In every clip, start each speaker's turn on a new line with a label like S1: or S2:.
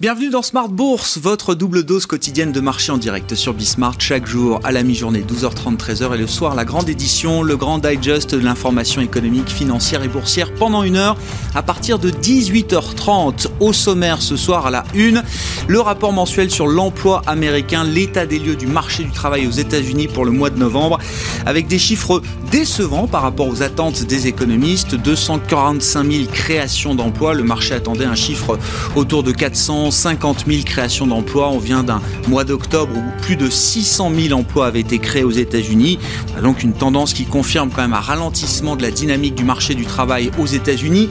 S1: Bienvenue dans Smart Bourse, votre double dose quotidienne de marché en direct sur Bismart chaque jour à la mi-journée 12h30 13h et le soir la grande édition, le grand digest de l'information économique, financière et boursière pendant une heure à partir de 18h30 au sommaire ce soir à la une, le rapport mensuel sur l'emploi américain, l'état des lieux du marché du travail aux États-Unis pour le mois de novembre avec des chiffres décevants par rapport aux attentes des économistes, 245 000 créations d'emplois, le marché attendait un chiffre autour de 400 50 000 créations d'emplois. On vient d'un mois d'octobre où plus de 600 000 emplois avaient été créés aux États-Unis. Donc une tendance qui confirme quand même un ralentissement de la dynamique du marché du travail aux États-Unis.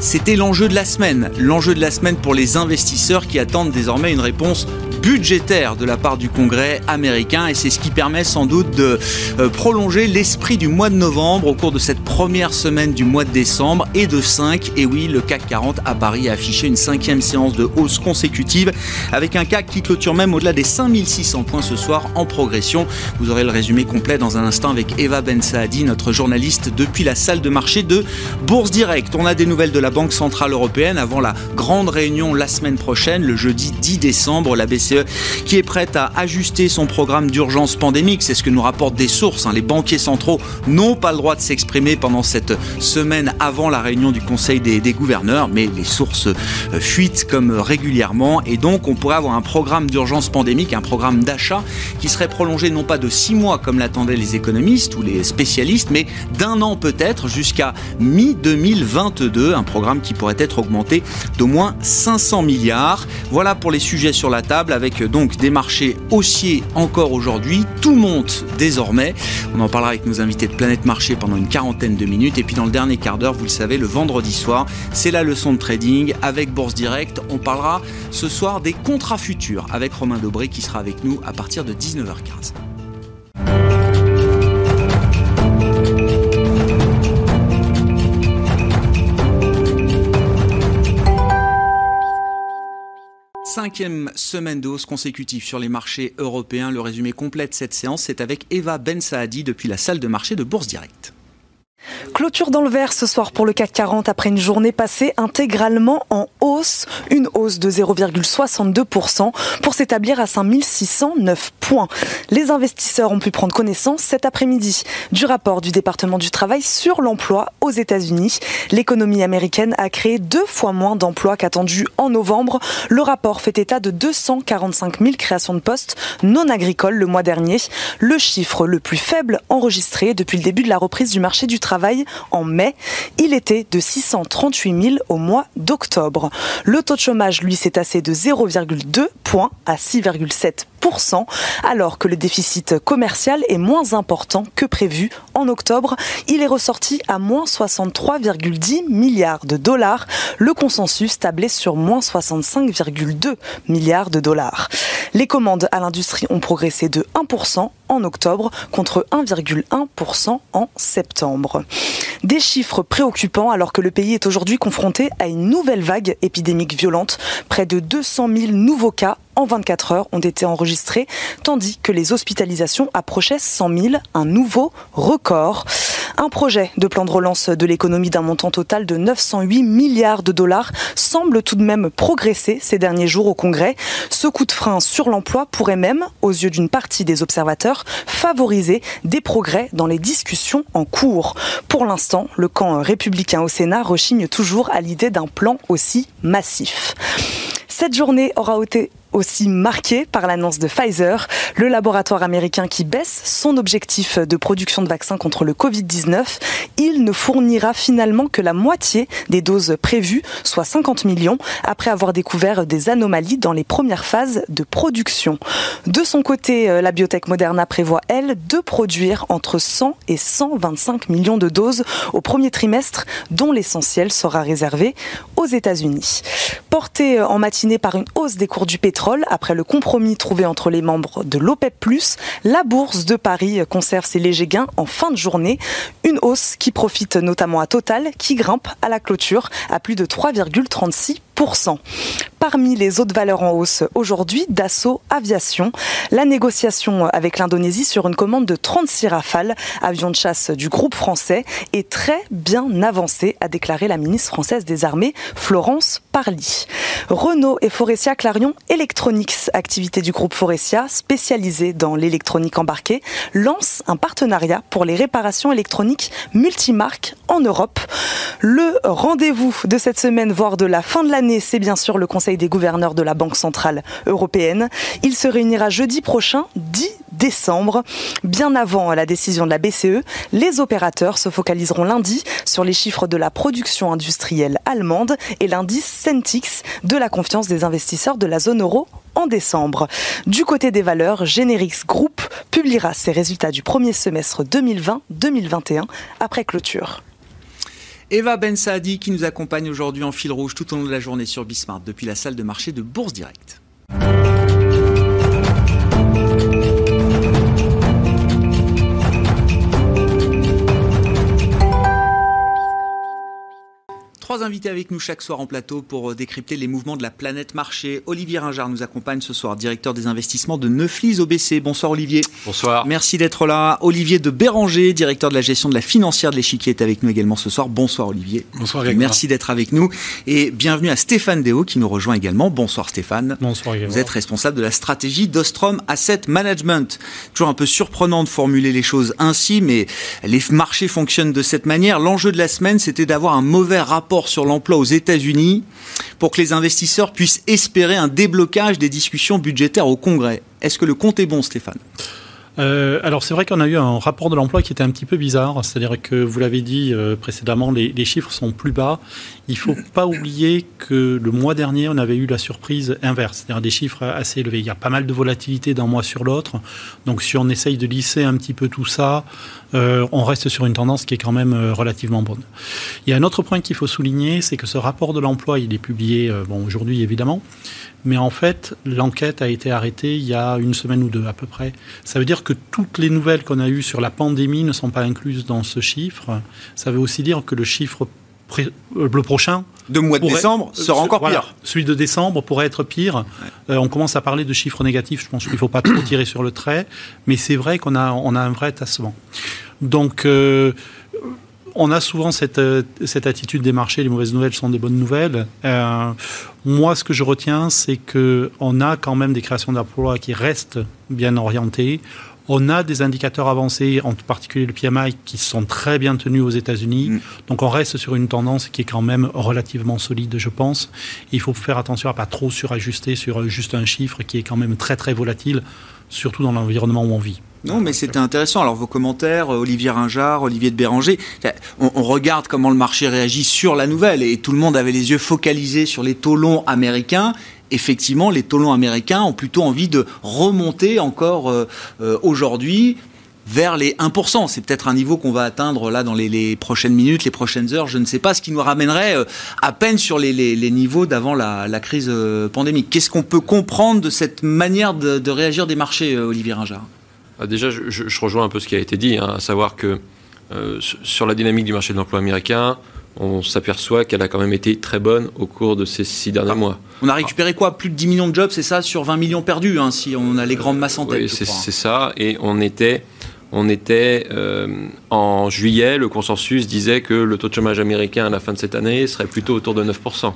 S1: C'était l'enjeu de la semaine. L'enjeu de la semaine pour les investisseurs qui attendent désormais une réponse budgétaire de la part du Congrès américain et c'est ce qui permet sans doute de euh, prolonger l'esprit du mois de novembre au cours de cette première semaine du mois de décembre et de 5. Et oui, le CAC 40 à Paris a affiché une cinquième séance de hausse consécutive avec un CAC qui clôture même au-delà des 5600 points ce soir en progression. Vous aurez le résumé complet dans un instant avec Eva Ben Saadi, notre journaliste depuis la salle de marché de Bourse Direct. On a des nouvelles de la Banque Centrale Européenne avant la grande réunion la semaine prochaine, le jeudi 10 décembre. La BCE qui est prête à ajuster son programme d'urgence pandémique. C'est ce que nous rapportent des sources. Hein. Les banquiers centraux n'ont pas le droit de s'exprimer pendant cette semaine avant la réunion du Conseil des, gouverneurs, mais les sources euh, fuitent comme régulièrement. Et donc, on pourrait avoir un programme d'urgence pandémique, un programme d'achat qui serait prolongé non pas de six mois comme l'attendaient les économistes ou les spécialistes, mais d'un an peut-être jusqu'à mi-2022. Un programme qui pourrait être augmenté d'au moins 500 milliards. Voilà pour les sujets sur la table avec donc des marchés haussiers encore aujourd'hui. Tout monte désormais. On en parlera avec nos invités de Planète Marché pendant une quarantaine de minutes. Et puis dans le dernier quart d'heure, vous le savez, le vendredi soir, c'est la leçon de trading avec Bourse Direct. On parlera ce soir des contrats futurs avec Romain Dobré qui sera avec nous à partir de 19h15. Cinquième semaine de hausse consécutive sur les marchés européens. Le résumé complet de cette séance, c'est avec Eva Ben Saadi depuis la salle de marché de Bourse Direct.
S2: Clôture dans le vert ce soir pour le CAC 40 après une journée passée intégralement en hausse, une hausse de 0,62% pour s'établir à 5609 points. Les investisseurs ont pu prendre connaissance cet après-midi du rapport du département du travail sur l'emploi aux États-Unis. L'économie américaine a créé deux fois moins d'emplois qu'attendu en novembre. Le rapport fait état de 245 000 créations de postes non agricoles le mois dernier, le chiffre le plus faible enregistré depuis le début de la reprise du marché du travail en mai. Il était de 638 000 au mois d'octobre. Le taux de chômage, lui, s'est tassé de 0,2 points à 6,7% alors que le déficit commercial est moins important que prévu en octobre. Il est ressorti à moins 63,10 milliards de dollars. Le consensus tablait sur moins 65,2 milliards de dollars. Les commandes à l'industrie ont progressé de 1% en octobre contre 1,1% en septembre. Des chiffres préoccupants alors que le pays est aujourd'hui confronté à une nouvelle vague épidémique violente. Près de 200 000 nouveaux cas en 24 heures ont été enregistrés, tandis que les hospitalisations approchaient 100 000, un nouveau record. Un projet de plan de relance de l'économie d'un montant total de 908 milliards de dollars semble tout de même progresser ces derniers jours au Congrès. Ce coup de frein sur l'emploi pourrait même, aux yeux d'une partie des observateurs, favoriser des progrès dans les discussions en cours. Pour l'instant, le camp républicain au Sénat rechigne toujours à l'idée d'un plan aussi massif. Cette journée aura été aussi marqué par l'annonce de Pfizer, le laboratoire américain qui baisse son objectif de production de vaccins contre le Covid-19. Il ne fournira finalement que la moitié des doses prévues, soit 50 millions, après avoir découvert des anomalies dans les premières phases de production. De son côté, euh, la biotech Moderna prévoit, elle, de produire entre 100 et 125 millions de doses au premier trimestre, dont l'essentiel sera réservé aux États-Unis. Porté en matinée par une hausse des cours du pétrole, après le compromis trouvé entre les membres de l'OPEP+, la bourse de Paris conserve ses légers gains en fin de journée. Une hausse qui profite notamment à Total, qui grimpe à la clôture à plus de 3,36 Parmi les autres valeurs en hausse aujourd'hui, Dassault Aviation. La négociation avec l'Indonésie sur une commande de 36 Rafales, avions de chasse du groupe français, est très bien avancée, a déclaré la ministre française des Armées, Florence Parly. Renault et Forestia Clarion Electronics, activité du groupe Forestia spécialisée dans l'électronique embarquée, lance un partenariat pour les réparations électroniques multimarques en Europe. Le rendez-vous de cette semaine, voire de la fin de l'année, c'est bien sûr le Conseil des gouverneurs de la Banque Centrale Européenne. Il se réunira jeudi prochain, 10 décembre. Bien avant la décision de la BCE, les opérateurs se focaliseront lundi sur les chiffres de la production industrielle allemande et l'indice Centix de la confiance des investisseurs de la zone euro en décembre. Du côté des valeurs, Generix Group publiera ses résultats du premier semestre 2020-2021 après clôture.
S1: Eva Ben Saadi qui nous accompagne aujourd'hui en fil rouge tout au long de la journée sur Bismarck depuis la salle de marché de Bourse Direct. Trois invités avec nous chaque soir en plateau pour euh, décrypter les mouvements de la planète marché. Olivier Ringard nous accompagne ce soir, directeur des investissements de Neuflis OBC. Bonsoir Olivier.
S3: Bonsoir.
S1: Merci d'être là. Olivier de Béranger, directeur de la gestion de la financière de l'échiquier, est avec nous également ce soir. Bonsoir Olivier.
S3: Bonsoir
S1: Merci d'être avec nous. Et bienvenue à Stéphane Déo qui nous rejoint également. Bonsoir Stéphane.
S3: Bonsoir
S1: Vous êtes responsable de la stratégie d'Ostrom Asset Management. Toujours un peu surprenant de formuler les choses ainsi, mais les marchés fonctionnent de cette manière. L'enjeu de la semaine, c'était d'avoir un mauvais rapport sur l'emploi aux États-Unis pour que les investisseurs puissent espérer un déblocage des discussions budgétaires au Congrès. Est-ce que le compte est bon, Stéphane?
S3: Euh, alors c'est vrai qu'on a eu un rapport de l'emploi qui était un petit peu bizarre, c'est-à-dire que vous l'avez dit euh, précédemment, les, chiffres sont plus bas. Il faut pas oublier que le mois dernier, on avait eu la surprise inverse, c'est-à-dire des chiffres assez élevés. Il y a pas mal de volatilité d'un mois sur l'autre, donc si on essaye de lisser un petit peu tout ça, euh, on reste sur une tendance qui est quand même relativement bonne. Il y a un autre point qu'il faut souligner, c'est que ce rapport de l'emploi, il est publié bon, aujourd'hui évidemment, mais en fait, l'enquête a été arrêtée il y a une semaine ou deux à peu près. Ça veut dire que toutes les nouvelles qu'on a eues sur la pandémie ne sont pas incluses dans ce chiffre. Ça veut aussi dire que le chiffre euh, le prochain.
S1: De mois de décembre sera encore pire.
S3: Celui de décembre pourrait être pire. Euh, on commence à parler de chiffres négatifs. Je pense qu'il ne faut pas trop tirer sur le trait. Mais c'est vrai qu'on a, on a un vrai tassement. Donc, euh, on a souvent euh, cette, attitude des marchés, les mauvaises nouvelles sont des bonnes nouvelles. Euh, moi, ce que je retiens, c'est qu'on a quand même des créations d'emplois qui restent bien orientées. On a des indicateurs avancés, en particulier le PMI, qui sont très bien tenus aux États-Unis. Mm. Donc on reste sur une tendance qui est quand même relativement solide, je pense. il faut faire attention à pas trop surajuster sur juste un chiffre qui est quand même très très volatile, surtout dans l'environnement où on vit.
S1: Non, mais c'était intéressant. Alors, vos commentaires, Olivier Ringard, Olivier de Béranger, on, on, regarde comment le marché réagit sur la nouvelle et tout le monde avait les yeux focalisés sur les taux longs américains. Effectivement, les taux longs américains ont plutôt envie de remonter encore euh, euh, aujourd'hui vers les 1%. C'est peut-être un niveau qu'on va atteindre là dans les, prochaines minutes, les prochaines heures, je ne sais pas, ce qui nous ramènerait à peine sur les, niveaux d'avant la, crise pandémique. Qu'est-ce qu'on peut comprendre de cette manière de, réagir des marchés, Olivier Ringard?
S4: Ah, déjà, je, rejoins un peu ce qui a été dit, hein, à savoir que euh, sur la dynamique du marché de l'emploi américain, on s'aperçoit qu'elle a quand même été très bonne au cours de ces six derniers ah, mois.
S1: On a récupéré quoi? Plus de 10 millions de jobs, c'est ça, sur 20 millions perdus, hein, si on a les grandes masses en tête.
S4: Oui, c'est ça, et on était on était euh, en juillet, le consensus disait que le taux de chômage américain à la fin de cette année serait plutôt autour de 9%.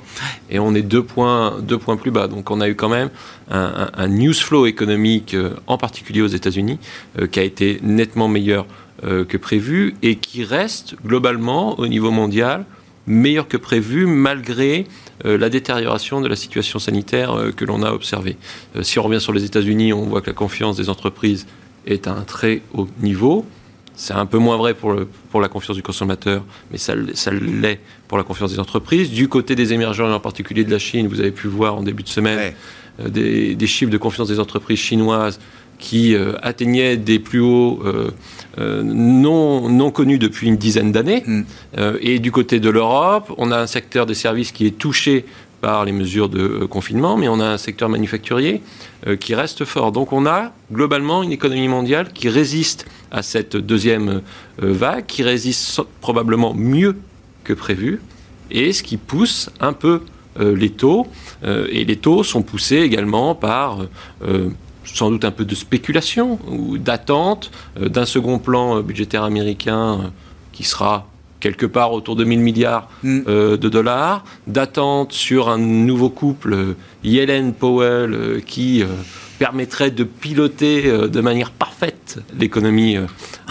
S4: Et on est deux points, deux points plus bas. Donc on a eu quand même un, news flow économique, euh, en particulier aux États-Unis, euh, qui a été nettement meilleur que prévu et qui reste globalement au niveau mondial meilleur que prévu malgré la détérioration de la situation sanitaire que l'on a observée. si on revient sur les États-Unis, on voit que la confiance des entreprises est à un très haut niveau. C'est un peu moins vrai pour, le, pour la confiance du consommateur, mais ça, ça l'est pour la confiance des entreprises. Du côté des émergents, et en particulier de la Chine, vous avez pu voir en début de semaine euh, des, des, chiffres de confiance des entreprises chinoises qui euh, atteignaient des plus hauts euh, non, non connus depuis une dizaine d'années. Mm. et du côté de l'Europe, on a un secteur des services qui est touché par les mesures de confinement, mais on a un secteur manufacturier euh, qui reste fort. Donc on a globalement une économie mondiale qui résiste à cette deuxième euh, vague, qui résiste probablement mieux que prévu, et ce qui pousse un peu les taux. et les taux sont poussés également par sans doute un peu de spéculation ou d'attente d'un second plan budgétaire américain qui sera quelque part autour de 1000 milliards mm. euh, de dollars, d'attente sur un nouveau couple euh, Yellen-Powell euh, qui permettrait de piloter de manière parfaite l'économie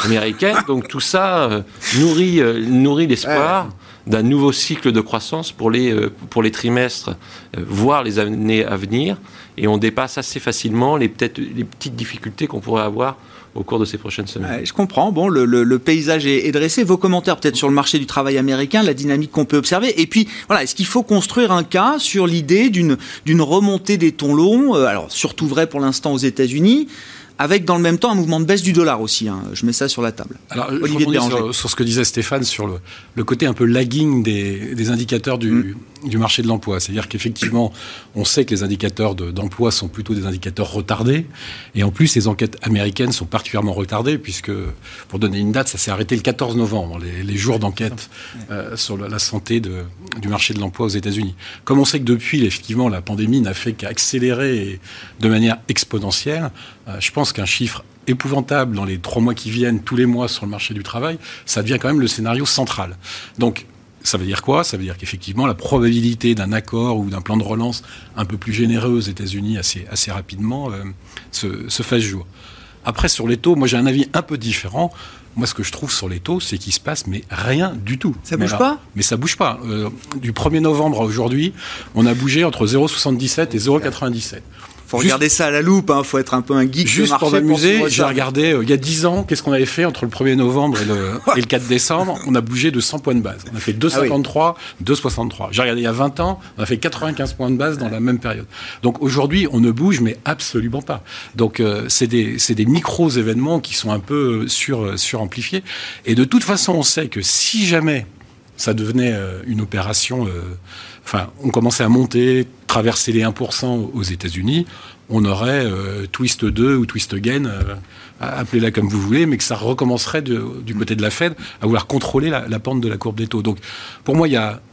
S4: américaine. Donc tout ça nourrit, nourrit l'espoir. d'un nouveau cycle de croissance pour les, pour les trimestres, voire les années à venir. Et on dépasse assez facilement les, les petites difficultés qu'on pourrait avoir au cours de ces prochaines semaines.
S1: je comprends. Bon, le, paysage est, dressé. Vos commentaires peut-être sur le marché du travail américain, la dynamique qu'on peut observer. Et puis, voilà, est-ce qu'il faut construire un cas sur l'idée d'une remontée des tons longs euh, Alors, surtout vrai pour l'instant aux États-Unis avec dans le même temps un mouvement de baisse du dollar aussi. Hein. Je mets ça sur la table.
S5: Alors, Olivier je sur, sur, ce que disait Stéphane sur le, le côté un peu lagging des, des indicateurs du, mm du marché de l'emploi. C'est-à-dire qu'effectivement, on sait que les indicateurs d'emploi sont plutôt des indicateurs retardés. Et en plus, les enquêtes américaines sont particulièrement retardées, puisque, pour donner une date, ça s'est arrêté le 14 novembre, les, jours d'enquête euh, sur la santé de, du marché de l'emploi aux États-Unis. Comme on sait que depuis, effectivement, la pandémie n'a fait qu'accélérer de manière exponentielle, euh, je pense qu'un chiffre épouvantable dans les trois mois qui viennent, tous les mois sur le marché du travail, ça devient quand même le scénario central. Donc, ça veut dire quoi? Ça veut dire qu'effectivement, la probabilité d'un accord ou d'un plan de relance un peu plus généreux aux États-Unis assez, assez rapidement euh, se, se fait jour. Après, sur les taux, moi j'ai un avis un peu différent. Moi, ce que je trouve sur les taux, c'est qu'il se passe mais rien du tout.
S1: Ça bouge pas?
S5: Mais ça bouge pas. Euh, du 1er novembre à aujourd'hui, on a bougé entre 0,77 et 0,97
S1: faut regarder ça à la loupe, il hein, faut être un peu un geek.
S5: Juste pour m'amuser, j'ai regardé euh, il y a 10 ans, qu'est-ce qu'on avait fait entre le 1er novembre et le, et le 4 décembre? On a bougé de 100 points de base. On a fait 2,53, 2,63. J'ai regardé il y a 20 ans, on a fait 95 points de base dans la même période. Donc aujourd'hui, on ne bouge, mais absolument pas. Donc euh, c'est des, des micros événements qui sont un peu euh, sur, suramplifiés. Et de toute façon, on sait que si jamais ça devenait une opération enfin, on commençait à monter, traverser les 1% aux États-Unis, on aurait euh, Twist 2 ou Twist Again, euh, appelez-la comme vous voulez, mais que ça recommencerait du côté de la Fed à vouloir contrôler la, pente de la courbe des taux. Donc, pour moi,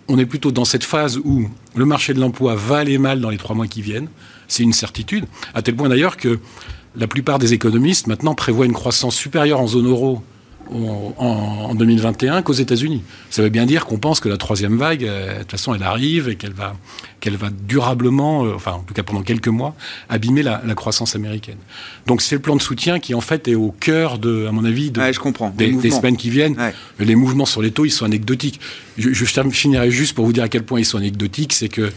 S5: on est plutôt dans cette phase où le marché de l'emploi va aller mal dans les trois mois qui viennent. C'est une certitude, à tel point d'ailleurs que la plupart des économistes maintenant prévoient une croissance supérieure en zone euro en, 2021 qu'aux États-Unis. Ça veut bien dire qu'on pense que la troisième vague, euh, de toute façon, elle arrive et qu'elle va, qu'elle va durablement, euh, enfin en tout cas pendant quelques mois, abîmer la, croissance américaine. Donc c'est le plan de soutien qui en fait est au cœur de, à mon avis,
S1: de, je comprends.
S5: Des, semaines qui viennent. Les mouvements sur les taux, ils sont anecdotiques. Je, je finirai juste pour vous dire à quel point ils sont anecdotiques, c'est que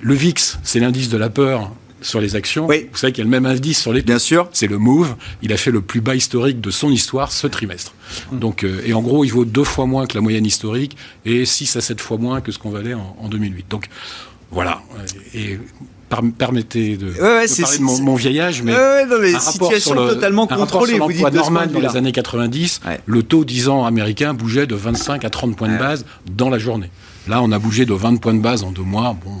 S5: le VIX, c'est l'indice de la peur sur les actions. Vous savez qu'il y a le même indice sur les
S1: Bien sûr.
S5: C'est le Move. Il a fait le plus bas historique de son histoire ce trimestre. Donc, euh, et en gros, il vaut deux fois moins que la moyenne historique et 6 à 7 fois moins que ce qu'on valait en, en 2008. Donc, voilà. Et permettez de, parler de mon, vieillage, mais,
S1: ouais, non, mais un situation sur le, totalement contrôlée. Vous dites
S5: normal dans les années 90, le taux 10 ans américain bougeait de 25 à 30 points de base dans la journée. Là, on a bougé de 20 points de base en deux mois. Bon,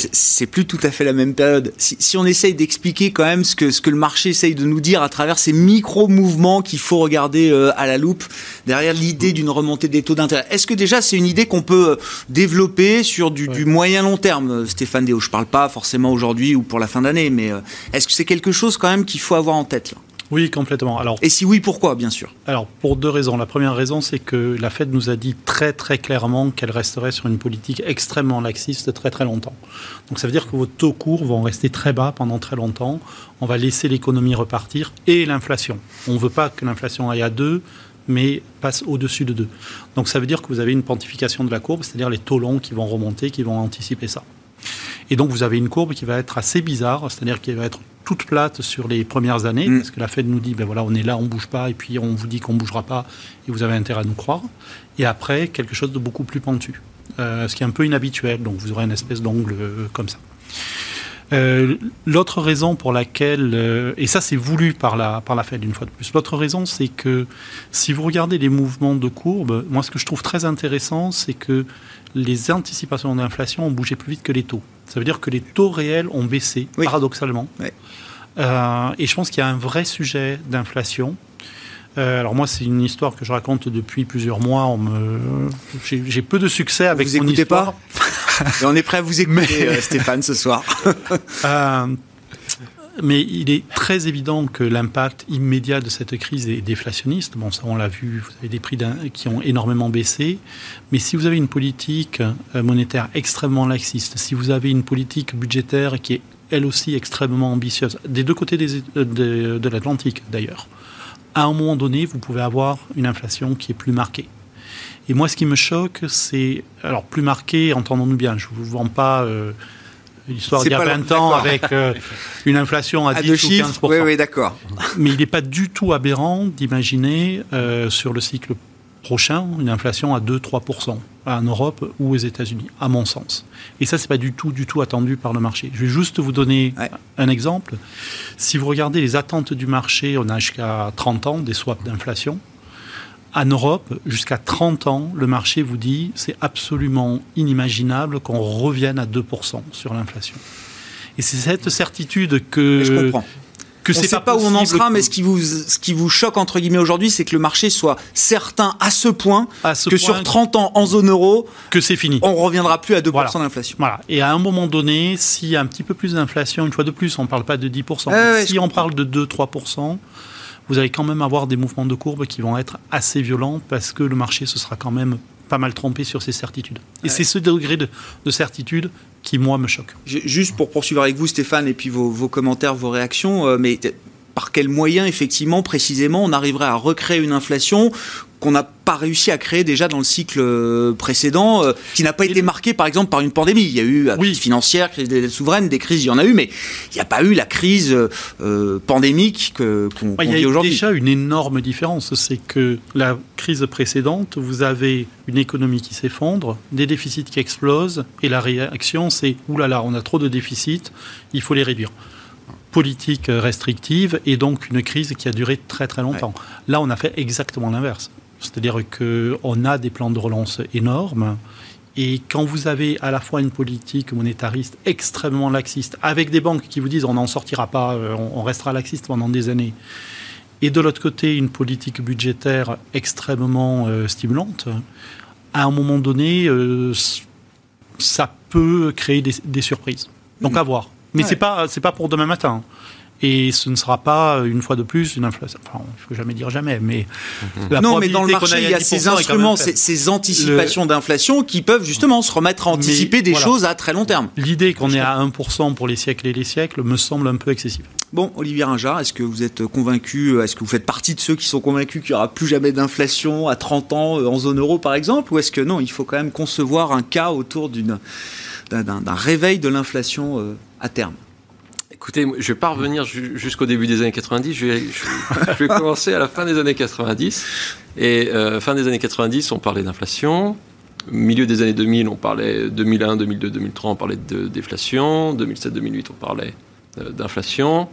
S1: c'est plus tout à fait la même période. Si, on essaye d'expliquer quand même ce que, ce que le marché essaye de nous dire à travers ces micro-mouvements qu'il faut regarder euh, à la loupe, derrière l'idée d'une remontée des taux d'intérêt, est-ce que déjà c'est une idée qu'on peut euh, développer sur du, moyen long terme, euh, Stéphane Déo Je parle pas forcément aujourd'hui ou pour la fin d'année, mais est-ce que c'est quelque chose quand même qu'il faut avoir en tête là?
S3: Oui, complètement. Alors,
S1: et si oui, pourquoi, bien sûr
S3: Alors, pour deux raisons. La première raison, c'est que la Fed nous a dit très très clairement qu'elle resterait sur une politique extrêmement laxiste très très longtemps. Donc, ça veut dire que vos taux courts vont rester très bas pendant très longtemps. On va laisser l'économie repartir et l'inflation. On ne veut pas que l'inflation aille à 2, mais passe au-dessus de 2. Donc, ça veut dire que vous avez une pontification de la courbe, c'est-à-dire les taux longs qui vont remonter, qui vont anticiper ça. Et donc, vous avez une courbe qui va être assez bizarre, c'est-à-dire qui va être toute plate sur les premières années, mm. parce que la Fed nous dit, ben voilà, on est là, on bouge pas, et puis on vous dit qu'on bougera pas, et vous avez intérêt à nous croire. Et après, quelque chose de beaucoup plus pentu, euh, ce qui est un peu inhabituel. Donc vous aurez une espèce d'ongle euh, comme ça. Euh, l'autre raison pour laquelle, et ça c'est voulu par la, par la Fed une fois de plus, l'autre raison c'est que si vous regardez les mouvements de courbe, moi ce que je trouve très intéressant c'est que les anticipations d'inflation ont bougé plus vite que les taux. Ça veut dire que les taux réels ont baissé, paradoxalement. Euh, et je pense qu'il y a un vrai sujet d'inflation. Euh, alors moi, c'est une histoire que je raconte depuis plusieurs mois. Me... J'ai peu de succès avec
S1: Vous
S3: mon histoire.
S1: Pas Et on est prêt à vous écouter, Stéphane, ce soir.
S3: mais il est très évident que l'impact immédiat de cette crise est déflationniste. Bon, ça, on l'a vu, vous avez des prix qui ont énormément baissé. Mais si vous avez une politique monétaire extrêmement laxiste, si vous avez une politique budgétaire qui est elle aussi extrêmement ambitieuse, des deux côtés des, de, de l'Atlantique d'ailleurs, à un moment donné, vous pouvez avoir une inflation qui est plus marquée. Et moi, ce qui me choque, c'est. Alors, plus marqué, entendons-nous bien, je ne vous vends pas euh, l'histoire d'il y a 20 ans avec euh, une inflation à, 10 ou 15
S1: Oui, oui, d'accord.
S3: Mais il n'est pas du tout aberrant d'imaginer euh, sur le cycle prochain une inflation à 2-3% en Europe ou aux États-Unis, à mon sens. Et ça, c'est pas du tout, du tout attendu par le marché. Je vais juste vous donner un exemple. Si vous regardez les attentes du marché, on a jusqu'à 30 ans des swaps d'inflation. En Europe, jusqu'à 30 ans, le marché vous dit c'est absolument inimaginable qu'on revienne à 2% sur l'inflation. Et c'est cette certitude que,
S1: je comprends que c'est pas, pas où on en sera, mais ce qui vous, ce qui vous choque entre guillemets aujourd'hui, c'est que le marché soit certain à ce point que sur 30 ans en zone euro,
S3: que c'est fini.
S1: On reviendra plus à 2% d'inflation.
S3: Voilà. Et à un moment donné, s'il y a un petit peu plus d'inflation, une fois de plus, on ne parle pas de 10%, si on parle de 2-3%, vous allez quand même avoir des mouvements de courbe qui vont être assez violents parce que le marché se sera quand même pas mal trompé sur ses certitudes. Et c'est ce degré de, de certitude qui, moi, me choque.
S1: Juste pour poursuivre avec vous, Stéphane, et puis vos, commentaires, vos réactions, euh, mais par quels moyens, effectivement, précisément, on arriverait à recréer une inflation qu'on n'a pas réussi à créer déjà dans le cycle euh, précédent, euh, qui n'a pas été marqué par exemple par une pandémie. Il y a eu la crise financière, crise des dettes souveraines, des crises, il y en a eu, mais il n'y a pas eu la crise euh, pandémique qu'on qu vit aujourd'hui.
S3: Il y a déjà une énorme différence, c'est que la crise précédente, vous avez une économie qui s'effondre, des déficits qui explosent, et la réaction c'est oulala, on a trop de déficits, il faut les réduire politique restrictive et donc une crise qui a duré très très longtemps. Là, on a fait exactement l'inverse. C'est-à-dire qu'on a des plans de relance énormes. Et quand vous avez à la fois une politique monétariste extrêmement laxiste, avec des banques qui vous disent on n'en sortira pas, euh, on restera laxiste pendant des années, et de l'autre côté une politique budgétaire extrêmement euh, stimulante, à un moment donné, euh, ça peut créer des, surprises. Donc à voir. Mais ce c'est pas c'est pas pour demain matin. Et ce ne sera pas, une fois de plus, une inflation. Enfin, il ne faut jamais dire jamais, mais.
S1: Mhm. non, mais dans le marché, il y a ces instruments, ces, anticipations d'inflation qui peuvent justement se remettre à anticiper des choses à très long terme.
S3: L'idée qu'on est à 1% pour les siècles et les siècles me semble un peu excessive.
S1: Bon, Olivier Ringard, est-ce que vous êtes convaincu, est-ce que vous faites partie de ceux qui sont convaincus qu'il n'y aura plus jamais d'inflation à 30 ans euh, en zone euro, par exemple Ou est-ce que non, il faut quand même concevoir un cas autour d'un réveil de l'inflation euh, à terme?
S4: Écoutez, je vais pas revenir jusqu'au début des années 90, je vais, je, vais, commencer à la fin des années 90. Et euh, fin des années 90, on parlait d'inflation. Milieu des années 2000, on parlait 2001, 2002, 2003, on parlait de déflation. 2007, 2008, on parlait euh, d'inflation.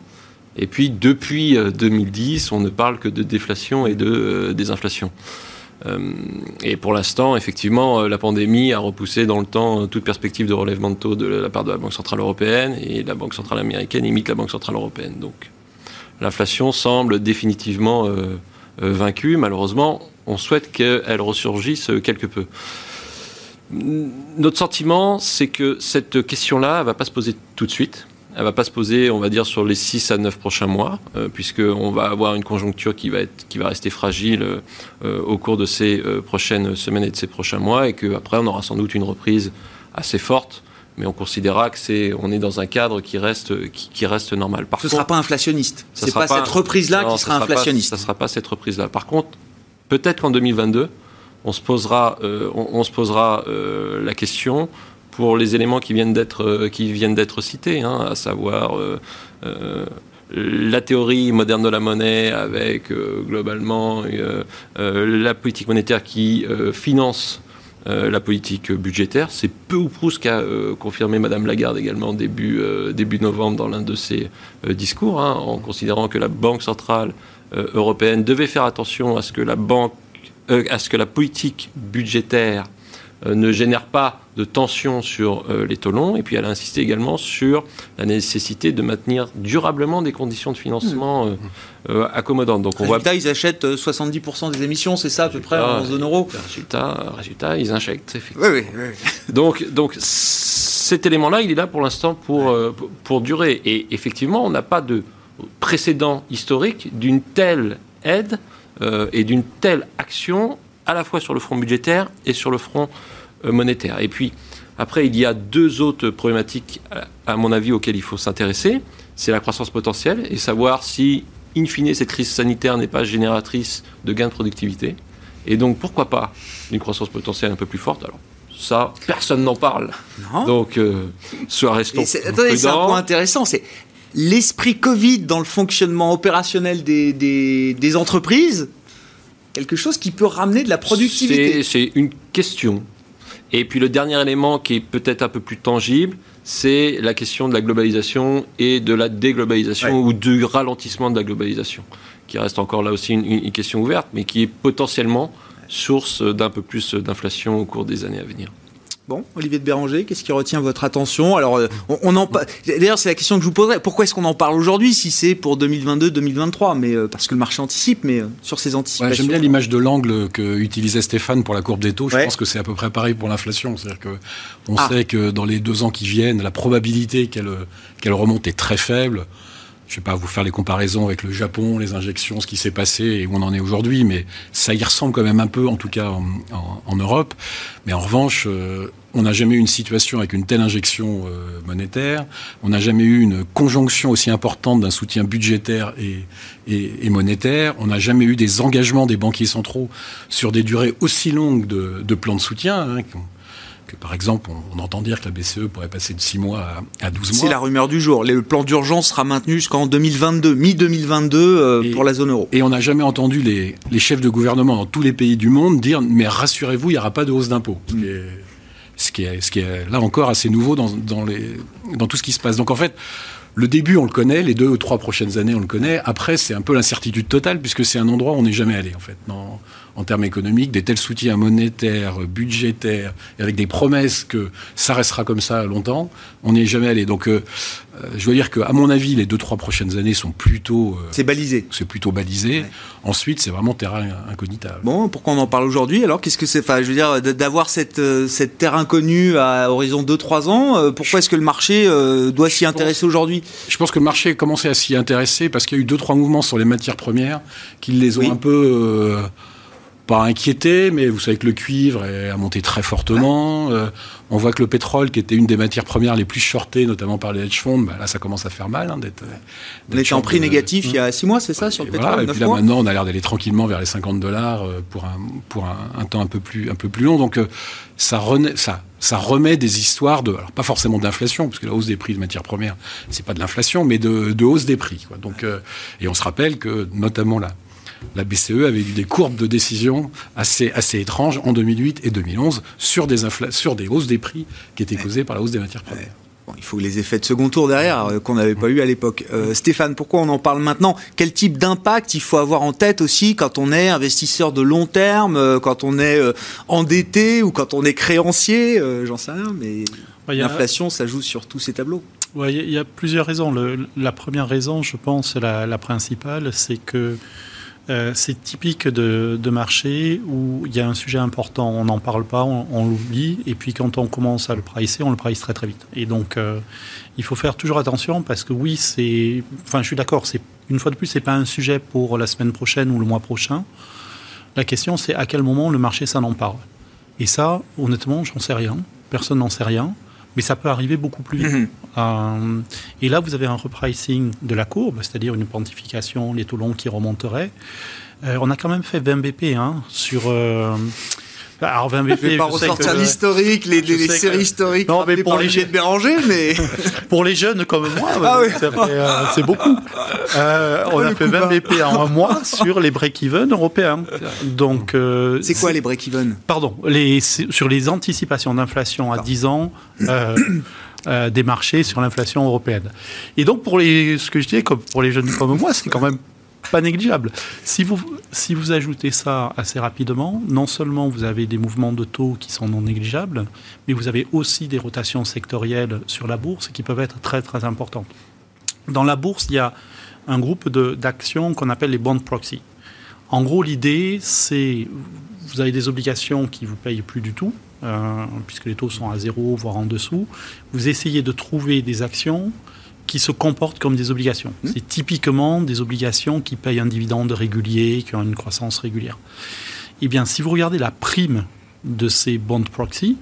S4: Et puis depuis 2010, euh, on ne parle que de déflation et de désinflation. Euh, et pour l'instant, effectivement, euh, la pandémie a repoussé dans le temps euh, toute perspective de relèvement de taux de la part de la Banque Centrale Européenne et la Banque Centrale Américaine imite la Banque Centrale Européenne. Donc l'inflation semble définitivement vaincue. Malheureusement, on souhaite qu'elle ressurgisse quelque peu. Notre sentiment, c'est que cette question-là ne va pas se poser tout de suite elle va pas se poser, on va dire, sur les 6 à 9 prochains mois, euh, puisqu'on va avoir une conjoncture qui va, être, qui va rester fragile euh, au cours de ces euh, prochaines semaines et de ces prochains mois, et qu'après, on aura sans doute une reprise assez forte, mais on considérera que c'est, on est dans un cadre qui reste, qui, reste normal.
S1: Par Ce ne sera pas inflationniste. Ce n'est pas, cette reprise-là qui sera inflationniste.
S4: Ce ne sera pas cette reprise-là. Par contre, peut-être qu'en 2022, on se posera, on, se posera la question pour les éléments qui viennent d'être euh, qui viennent d'être cités, hein, à savoir euh, euh, la théorie moderne de la monnaie avec globalement la politique monétaire qui finance la politique budgétaire. C'est peu ou prou ce qu'a confirmé Madame Lagarde également début, début novembre dans l'un de ses discours, hein, en considérant que la Banque centrale européenne devait faire attention à ce que la banque, à ce que la politique budgétaire ne génère pas de tension sur les taux longs. Et puis elle a insisté également sur la nécessité de maintenir durablement des conditions de financement mmh. accommodantes.
S1: Donc on résultat, voit... ils achètent 70% des émissions, c'est ça à peu près en zone euro
S4: résultat, résultat, ils injectent. Oui, oui, oui. Donc, donc cet élément-là, il est là pour l'instant pour, pour durer. Et effectivement, on n'a pas de précédent historique d'une telle aide euh, et d'une telle action à la fois sur le front budgétaire et sur le front euh, monétaire. Et puis, après, il y a deux autres problématiques, à mon avis, auxquelles il faut s'intéresser. C'est la croissance potentielle et savoir si, in fine, cette crise sanitaire n'est pas génératrice de gains de productivité. Et donc, pourquoi pas une croissance potentielle un peu plus forte? Alors, ça, personne n'en parle. Donc, euh, soit restons
S1: Attendez, c'est un point intéressant. C'est l'esprit Covid dans le fonctionnement opérationnel des, des, entreprises, quelque chose qui peut ramener de la productivité.
S4: C'est une question. Et puis le dernier élément qui est peut-être un peu plus tangible, c'est la question de la globalisation et de la déglobalisation ou du ralentissement de la globalisation, qui reste encore là aussi une question ouverte, mais qui est potentiellement source d'un peu plus d'inflation au cours des années à venir.
S1: Bon, Olivier de Béranger, qu'est-ce qui retient votre attention? Alors, euh, on, en d'ailleurs, c'est la question que je vous poserai. Pourquoi est-ce qu'on en parle aujourd'hui si c'est pour 2022-2023 Mais euh, parce que le marché anticipe, mais euh, sur ces anticipations.
S5: J'aime bien l'image de l'angle que utilisait Stéphane pour la courbe des taux. Je pense que c'est à peu près pareil pour l'inflation. C'est-à-dire que on ah. sait que dans les deux ans qui viennent, la probabilité qu'elle qu'elle remonte est très faible je ne vais pas vous faire les comparaisons avec le Japon, les injections, ce qui s'est passé et où on en est aujourd'hui, mais ça y ressemble quand même un peu, en tout cas en, Europe. Mais en revanche, euh, on n'a jamais eu une situation avec une telle injection euh, monétaire, on n'a jamais eu une conjonction aussi importante d'un soutien budgétaire et, monétaire, on n'a jamais eu des engagements des banquiers centraux sur des durées aussi longues de, de plans de soutien, hein, que par exemple, on, entend dire que la BCE pourrait passer de 6 mois à, 12 mois.
S1: C'est la rumeur du jour. Le plan d'urgence sera maintenu jusqu'en 2022, mi-2022 euh, pour la zone euro.
S5: Et on n'a jamais entendu les, chefs de gouvernement dans tous les pays du monde dire mais rassurez-vous, il n'y aura pas de hausse d'impôts. Ce, qui est, ce, qui est, là encore assez nouveau dans, dans, les, dans tout ce qui se passe. Donc en fait, le début, on le connaît, les deux ou trois prochaines années, on le connaît. Après, c'est un peu l'incertitude totale, puisque c'est un endroit où on n'est jamais allé, en fait, en termes économiques. Des tels soutiens monétaires, budgétaires, avec des promesses que ça restera comme ça longtemps, on n'y est jamais allé. Donc, euh, euh, je veux dire qu'à mon avis, les deux, trois prochaines années sont plutôt.
S1: Euh, c'est balisé.
S5: C'est plutôt balisé. Ensuite, c'est vraiment terrain incognitable.
S1: Bon, pourquoi on en parle aujourd'hui Alors, qu'est-ce que c'est Enfin, je veux dire, d'avoir cette, cette terre inconnue à horizon 2-3 ans, pourquoi est-ce que le marché doit s'y intéresser aujourd'hui?
S5: Je pense que le marché a commencé à s'y intéresser parce qu'il y a eu deux, trois mouvements sur les matières premières qui les ont un peu pas inquiété, mais vous savez que le cuivre a monté très fortement. Euh, on voit que le pétrole, qui était une des matières premières les plus shortées, notamment par les hedge funds, bah, là, ça commence à faire mal hein, d'être.
S1: On était en prix négatif il y a six mois, c'est ça, sur le pétrole
S5: Et puis là, maintenant, on a l'air d'aller tranquillement vers les 50 dollars euh, pour, un, pour un, temps un peu plus, un peu plus long. Donc, euh, ça, ça, ça remet des histoires de, alors pas forcément d'inflation, parce que la hausse des prix de matières premières, c'est pas de l'inflation, mais de, de, hausse des prix. Quoi. Donc, et on se rappelle que, notamment là, la BCE avait eu des courbes de décision assez, assez étranges en 2008 et 2011 sur des, sur des hausses des prix qui étaient causées par la hausse des matières premières.
S1: il faut les effets de second tour derrière euh, qu'on n'avait pas eu à l'époque. Euh, Stéphane, pourquoi on en parle maintenant? Quel type d'impact il faut avoir en tête aussi quand on est investisseur de long terme, euh, quand on est endetté ou quand on est créancier J'en sais rien, mais l'inflation, ça joue sur tous ces tableaux.
S3: Il y a plusieurs raisons. la première raison, je pense, la, la principale, c'est que euh, c'est typique de, marché où il y a un sujet important, on n'en parle pas, on, l'oublie, et puis quand on commence à le pricer, on le price très très vite. Et donc, euh, il faut faire toujours attention parce que oui, c'est, enfin, je suis d'accord, une fois de plus, c'est pas un sujet pour la semaine prochaine ou le mois prochain. La question, c'est à quel moment le marché s'en parle. Et ça, honnêtement, j'en sais rien. Personne n'en sait rien mais ça peut arriver beaucoup plus vite. Mhm. Euh, et là, vous avez un repricing de la courbe, c'est-à-dire une quantification, les taux longs qui remonteraient. Euh, on a quand même fait 20 BP hein, sur... Euh,
S1: alors 20 BP, je vais pas ressortir l'historique, les, les séries historiques.
S3: Non, mais pour les jeunes
S1: de Béranger, mais
S3: pour les jeunes comme moi, ah c'est beaucoup. on a fait 20 BP en un mois sur les break-even européens. Donc
S1: c'est quoi les break-even?
S3: Pardon, les, sur les anticipations d'inflation à 10 ans. Euh, des marchés sur l'inflation européenne. Et donc, pour les, ce que je dis, comme pour les jeunes comme moi, c'est quand même pas négligeable. Si vous, si vous ajoutez ça assez rapidement, non seulement vous avez des mouvements de taux qui sont non négligeables, mais vous avez aussi des rotations sectorielles sur la bourse qui peuvent être très très importantes. Dans la bourse, il y a un groupe d'actions qu'on appelle les bond proxy. En gros, l'idée, c'est vous avez des obligations qui vous payent plus du tout, euh, puisque les taux sont à zéro, voire en dessous. Vous essayez de trouver des actions qui se comportent comme des obligations. Mmh. C'est typiquement des obligations qui payent un dividende régulier, qui ont une croissance régulière. Eh bien, si vous regardez la prime de ces bond proxy,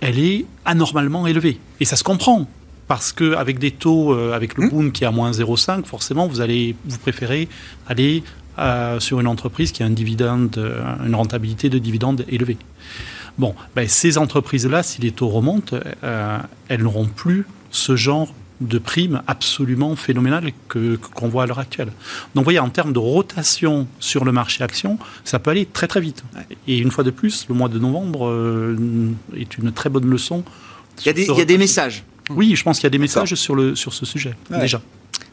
S3: elle est anormalement élevée. Et ça se comprend. Parce qu'avec des taux, euh, avec le mmh. qui est à moins 0,5, forcément, vous allez vous préférez aller euh, sur une entreprise qui a un dividende, une rentabilité de dividende élevée. Bon, ben, ces entreprises-là, si les taux remontent, elles n'auront plus ce genre de primes absolument phénoménales que, qu'on voit à l'heure actuelle. Donc vous voyez, en termes de rotation sur le marché action, ça peut aller très très vite. Et une fois de plus, le mois de novembre euh, est une très bonne leçon.
S1: Il y a des, il y a des messages.
S3: Oui, je pense qu'il y a des messages sur, le, sur ce sujet, déjà.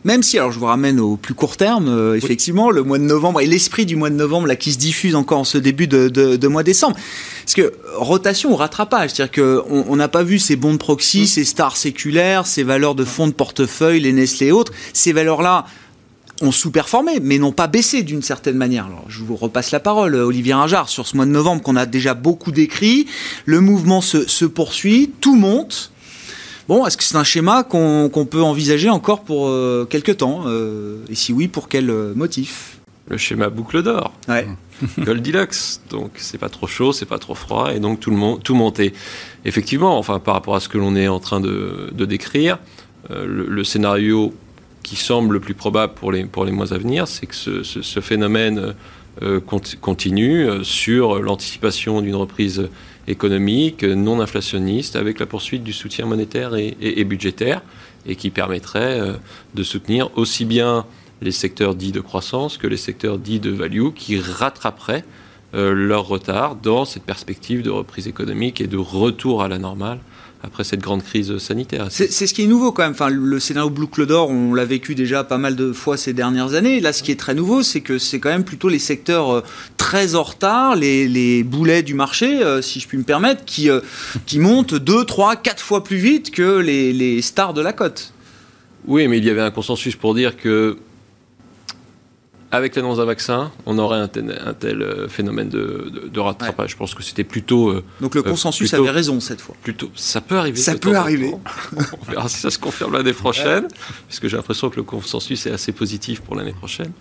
S1: Même si, alors je vous ramène au plus court terme, euh, effectivement, le mois de novembre et l'esprit du mois de novembre là qui se diffuse encore en ce début de, de, de mois décembre. Parce que rotation ou rattrapage, c'est-à-dire qu'on n'a pas vu ces bons de proxy, mmh. ces stars séculaires, ces valeurs de fonds de portefeuille, les Nestlé et autres, ces valeurs-là ont sous-performé, mais n'ont pas baissé d'une certaine manière. Alors, je vous repasse la parole, Olivier Ringard, sur ce mois de novembre qu'on a déjà beaucoup décrit. Le mouvement se, se poursuit, tout monte. Bon, est-ce que c'est un schéma qu'on peut envisager encore pour euh, quelques temps euh, Et si oui, pour quel euh, motif?
S4: Le schéma boucle d'or.
S1: Ouais.
S4: Goldilocks. Donc c'est pas trop chaud, c'est pas trop froid, et donc tout le monde, tout monter. Effectivement, enfin par rapport à ce que l'on est en train de, décrire, le, scénario qui semble le plus probable pour les, pour les mois à venir, c'est que ce, ce phénomène continue sur l'anticipation d'une reprise économique, non inflationniste, avec la poursuite du soutien monétaire et, budgétaire, et qui permettrait euh, de soutenir aussi bien les secteurs dits de croissance que les secteurs dits de value, qui rattraperaient euh, leur retard dans cette perspective de reprise économique et de retour à la normale après cette grande crise sanitaire.
S1: C'est ce qui est nouveau quand même. Enfin, le scénario Blue Cloud on l'a vécu déjà pas mal de fois ces dernières années. Là, ce qui est très nouveau, c'est que c'est quand même plutôt les secteurs euh, très en retard, les, boulets du marché, euh, si je puis me permettre, qui, euh, qui montent deux, trois, quatre fois plus vite que les, les stars de la cote.
S4: Oui, mais il y avait un consensus pour dire que avec l'annonce d'un vaccin, on aurait un tel, euh, phénomène de, rattrapage. Je pense que c'était plutôt. Euh,
S1: Donc le euh, consensus avait raison cette fois.
S4: Plutôt, ça peut arriver.
S1: Ça peut arriver.
S4: on verra si ça se confirme l'année prochaine, puisque j'ai l'impression que le consensus est assez positif pour l'année prochaine.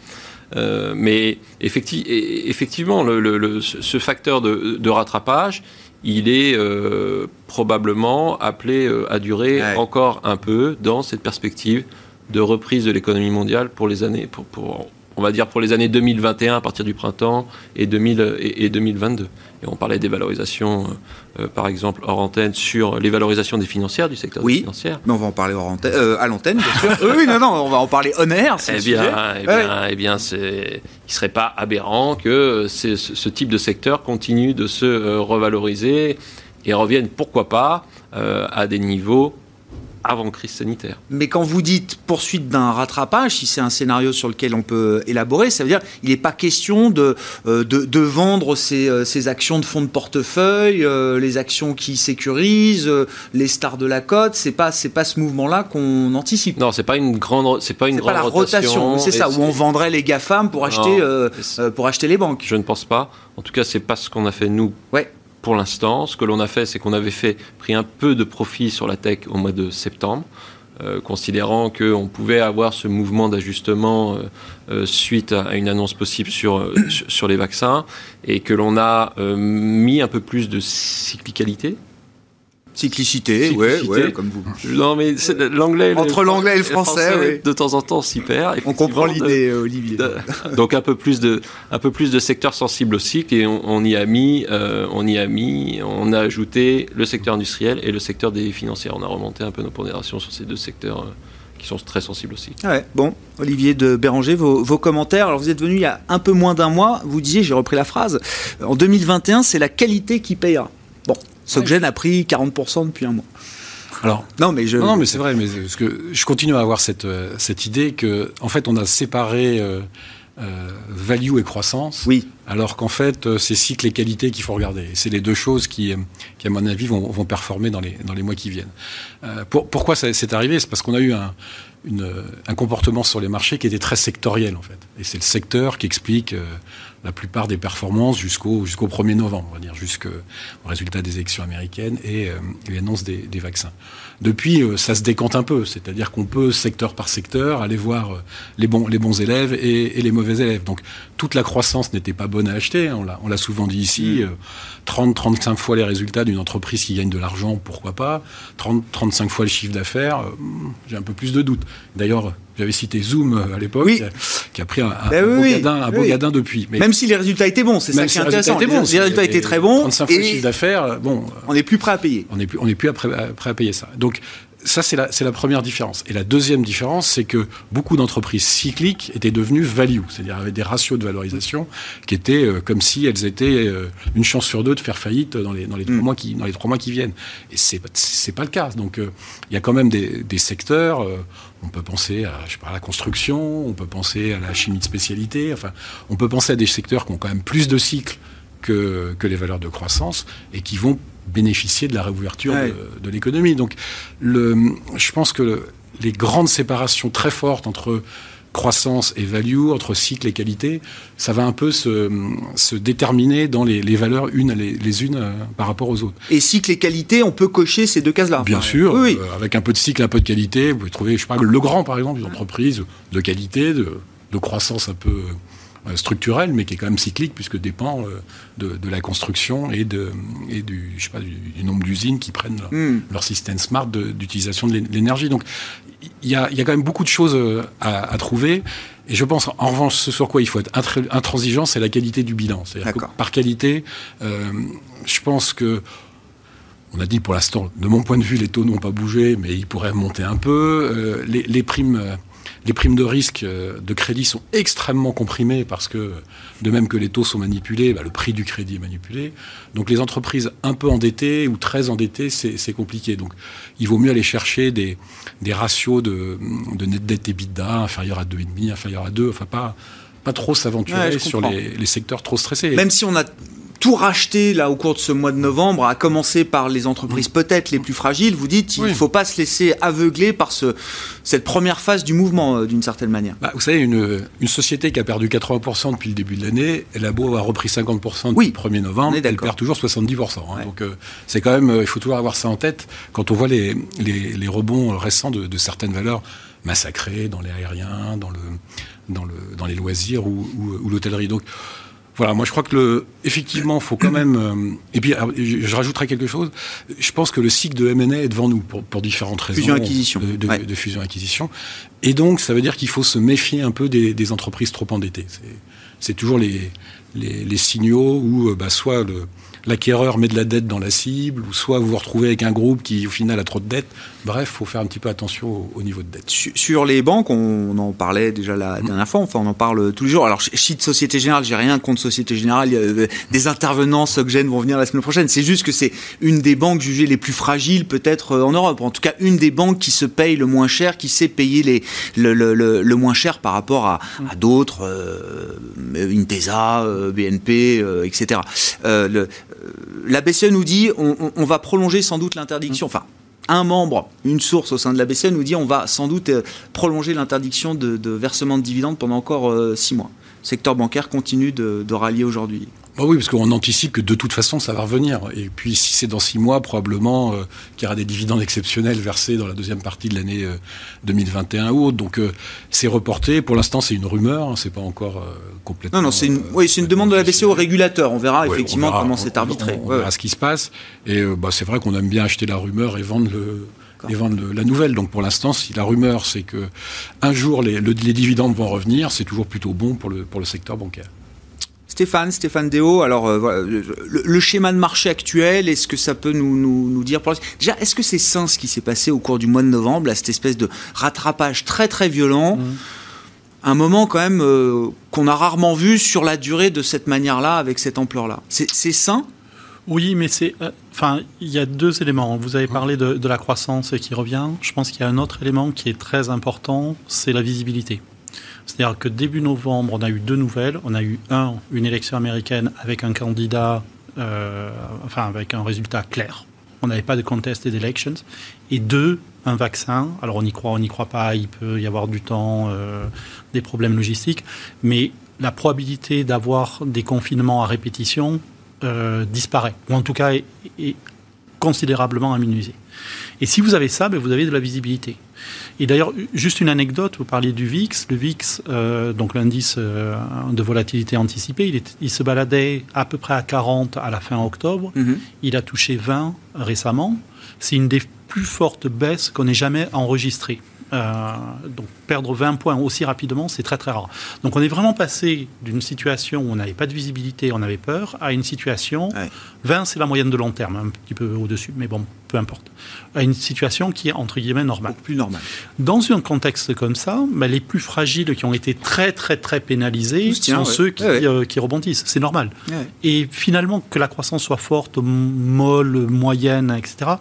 S4: mais effectivement, ce facteur de, rattrapage, il est probablement appelé à durer encore un peu dans cette perspective de reprise de l'économie mondiale pour les années, pour, pour on va dire pour les années 2021 à partir du printemps et, 2000, et, 2022. Et on parlait des valorisations, euh, par exemple, hors antenne, sur les valorisations des financières, du secteur
S1: oui, mais on va en parler hors antenne, euh, à l'antenne, bien sûr. oui, non, non, on va en parler on air,
S4: eh bien, eh bien, eh bien c'est, il ne serait pas aberrant que ce, ce, type de secteur continue de se euh, revaloriser et revienne, pourquoi pas, à des niveaux avant crise sanitaire.
S1: Mais quand vous dites poursuite d'un rattrapage, si c'est un scénario sur lequel on peut élaborer, ça veut dire qu'il n'est pas question de, euh, de, vendre ces, euh, ces, actions de fonds de portefeuille, euh, les actions qui sécurisent, les stars de la cote. C'est pas c'est pas ce mouvement-là qu'on anticipe.
S4: Non, c'est pas une grande c'est pas une grande
S1: pas la rotation. C'est ça où on vendrait les gafam pour acheter pour acheter les banques.
S4: Je ne pense pas. En tout cas, c'est pas ce qu'on a fait nous.
S1: Ouais
S4: pour l'instant, ce que l'on a fait, c'est qu'on avait fait, pris un peu de profit sur la tech au mois de septembre. Euh, considérant qu'on pouvait avoir ce mouvement d'ajustement euh, euh, suite à, une annonce possible sur, sur les vaccins et que l'on a mis un peu plus de cyclicalité
S1: Cyclicité, ouais, ouais, comme vous.
S4: Non, mais l'anglais.
S1: Entre l'anglais et le français,
S4: de temps en temps, s'y perd.
S1: On comprend l'idée, Olivier.
S4: donc un peu plus de, un peu plus de secteurs sensibles au cycle, et on, y a mis, euh, on y a mis, on a ajouté le secteur industriel et le secteur des financières. On a remonté un peu nos pondérations sur ces deux secteurs. Euh, qui sont très sensibles aussi.
S1: Ouais, bon, Olivier de Béranger, vos, vos, commentaires. Alors vous êtes venu il y a un peu moins d'un mois, vous disiez, j'ai repris la phrase, en 2021, c'est la qualité qui payera. Soggen a pris 40% depuis un mois.
S5: Alors, non, mais je... non, mais c'est vrai, mais parce que je continue à avoir cette, cette idée que, en fait, on a séparé euh, value et croissance.
S1: Oui.
S5: Alors qu'en fait, euh, c'est cycle et qualité qu'il faut regarder. C'est les deux choses qui, euh, qui à mon avis, vont, vont, performer dans les, dans les mois qui viennent. pour, pourquoi c'est arrivé? C'est parce qu'on a eu un, une, un comportement sur les marchés qui était très sectoriel, en fait. Et c'est le secteur qui explique la plupart des performances jusqu'au jusqu'au 1er novembre, on va dire, jusqu'au résultat des élections américaines et, l'annonce des, des, vaccins. Depuis, euh, ça se décante un peu, c'est-à-dire qu'on peut, secteur par secteur, aller voir euh, les bons, les bons élèves et, les mauvais élèves. Donc, toute la croissance n'était pas bonne à acheter, hein, on l'a souvent dit ici. 30, mm. 35 euh, fois les résultats d'une entreprise qui gagne de l'argent, pourquoi pas 30, 35 fois le chiffre d'affaires, j'ai un peu plus de doutes. D'ailleurs, j'avais cité Zoom à l'époque, qui a pris un, ben beau, gadin, depuis.
S1: Mais Même si les résultats étaient bons, c'est ça qui est intéressant. Les, résultats étaient très bons.
S5: 35 fois le chiffre d'affaires, bon.
S1: On n'est plus prêt à payer.
S5: On n'est plus, on est plus prêt à payer ça. Donc, ça, c'est la, la, première différence. Et la deuxième différence, c'est que beaucoup d'entreprises cycliques étaient devenues value, c'est-à-dire avec des ratios de valorisation qui étaient euh, comme si elles étaient euh, une chance sur deux de faire faillite dans les, dans les, trois, mm. mois qui, dans les trois mois qui viennent. Et c'est n'est pas le cas. Donc, euh, il y a quand même des, des secteurs. on peut penser à, je sais pas, à la construction, on peut penser à la chimie de spécialité. Enfin, on peut penser à des secteurs qui ont quand même plus de cycles que, que les valeurs de croissance et qui vont bénéficier de la réouverture de, l'économie. Donc, le, je pense que les grandes séparations très fortes entre croissance et value, entre cycle et qualité, ça va un peu se, se déterminer dans les, les valeurs une les, les unes euh, par rapport aux autres.
S1: Et cycle et qualité, on peut cocher ces deux cases-là.
S5: Bien sûr, oui. Euh, avec un peu de cycle, un peu de qualité, vous pouvez trouver, je sais pas, le grand par exemple, une entreprise de qualité, de, de croissance un peu structurel, mais qui est quand même cyclique, puisque dépend euh, de, de la construction et, de, et du, je sais pas, du, nombre d'usines qui prennent leur, hmm. leur système smart d'utilisation de, l'énergie. Donc, il y a, y a, quand même beaucoup de choses euh, à, à, trouver. Et je pense, en revanche, ce sur quoi il faut être intransigeant, c'est la qualité du bilan. C'est-à-dire que par qualité, euh, je pense que on a dit pour l'instant, de mon point de vue, les taux n'ont pas bougé, mais ils pourraient monter un peu. les, les, primes les primes de risque euh, de crédit sont extrêmement comprimées parce que, de même que les taux sont manipulés, bah, le prix du crédit est manipulé. Donc les entreprises un peu endettées ou très endettées, c'est compliqué. Donc il vaut mieux aller chercher des, des ratios de, de net dette EBITDA inférieurs à 2,5, inférieurs à 2, enfin pas, pas trop s'aventurer sur les, les, secteurs trop stressés.
S1: Même si on a tout racheter là au cours de ce mois de novembre, à commencer par les entreprises peut-être les plus fragiles, vous dites il ne faut pas se laisser aveugler par ce, cette première phase du mouvement euh, d'une certaine manière.
S5: Bah, vous savez, une, une, société qui a perdu 80% depuis le début de l'année, elle a beau avoir repris 50% depuis le 1er novembre, elle perd toujours 70%. Hein. Donc euh, c'est quand même, euh, il faut toujours avoir ça en tête quand on voit les, les, les rebonds récents de, de, certaines valeurs massacrées dans l'aérien, dans, le, dans, le, dans les loisirs ou, ou, ou l'hôtellerie. Donc voilà, moi je crois que le, effectivement, faut quand même. Euh, et puis, je, rajouterai quelque chose. Je pense que le cycle de M&A est devant nous pour, pour différentes raisons.
S1: Fusion-acquisition.
S5: De, de, fusion-acquisition. Et donc, ça veut dire qu'il faut se méfier un peu des, des entreprises trop endettées. C'est toujours les, les, les, signaux où, euh, bah, soit le, l'acquéreur met de la dette dans la cible, ou soit vous vous retrouvez avec un groupe qui au final a trop de dettes. Bref, faut faire un petit peu attention au, niveau de dette.
S1: Sur, les banques, on en parlait déjà la mm. dernière fois, enfin on en parle tous les jours. Alors je cite Société Générale, j'ai rien contre Société Générale, il y a euh, des intervenants Soggen vont venir la semaine prochaine. C'est juste que c'est une des banques jugées les plus fragiles peut-être euh, en Europe. En tout cas, une des banques qui se paye le moins cher, qui sait payer les, le, le, le, moins cher par rapport à, mm. à d'autres, euh, Intesa, euh, BNP, etc. le, la BCE nous dit on, va prolonger sans doute l'interdiction. Enfin, un membre, une source au sein de la BCE nous dit on va sans doute euh, prolonger l'interdiction de, versement de dividendes pendant encore euh, six mois. Secteur bancaire continue de rallier aujourd'hui.
S5: Bah oui, parce qu'on anticipe que de toute façon, ça va revenir. Et puis, si c'est dans six mois, probablement euh, qu'il y aura des dividendes exceptionnels versés dans la deuxième partie de l'année 2021 euh, ou autre. Donc, euh, c'est reporté. Pour l'instant, c'est une rumeur. Hein, c'est pas encore complètement.
S1: Non, non, c'est une, oui, c'est une demande de la BCE au régulateur. On verra effectivement comment c'est arbitré.
S5: On, verra ce qui se passe. Et bah, c'est vrai qu'on aime bien acheter la rumeur et vendre le et vendre la nouvelle. Donc pour l'instant, si la rumeur c'est que un jour les, les dividendes vont revenir, c'est toujours plutôt bon pour le, pour le secteur bancaire.
S1: Stéphane, Stéphane Déo, alors euh, le, schéma de marché actuel, est-ce que ça peut nous, nous, dire pour... Déjà, est-ce que c'est sain ce qui s'est passé au cours du mois de novembre, là, cette espèce de rattrapage très très violent? Mmh. Un moment quand même euh, qu'on a rarement vu sur la durée de cette manière-là, avec cette ampleur-là. C'est sain?
S3: Oui, mais c'est. Euh, enfin, il y a deux éléments. Vous avez parlé de, de la croissance qui revient. Je pense qu'il y a un autre élément qui est très important, c'est la visibilité. C'est-à-dire que début novembre, on a eu deux nouvelles. On a eu un, une élection américaine avec un candidat, euh, enfin avec un résultat clair. On n'avait pas de contested elections. Et deux, un vaccin. Alors on y croit, on n'y croit pas. Il peut y avoir du temps, euh, des problèmes logistiques, mais la probabilité d'avoir des confinements à répétition euh, disparaît, ou en tout cas est, est considérablement aménusée. Et si vous avez ça, ben vous avez de la visibilité. Et d'ailleurs, juste une anecdote, vous parliez du VIX. Le VIX, euh, donc l'indice euh, de volatilité anticipée, il, est, il, se baladait à peu près à 40 à la fin octobre. Mm-hmm. Il a touché 20 récemment. C'est une des plus fortes baisses qu'on ait jamais enregistrées. Euh, donc perdre 20 points aussi rapidement, c'est très très rare. Donc on est vraiment passé d'une situation où on n'avait pas de visibilité, on avait peur, à une situation, 20 c'est la moyenne de long terme, un petit peu au-dessus, mais bon, peu importe, à une situation qui est entre guillemets normale.
S1: plus normale.
S3: Dans un contexte comme ça, bah, les plus fragiles qui ont été très très très pénalisés sont ceux qui, euh, qui rebondissent, c'est normal. Et finalement, que la croissance soit forte, molle, moyenne, etc.,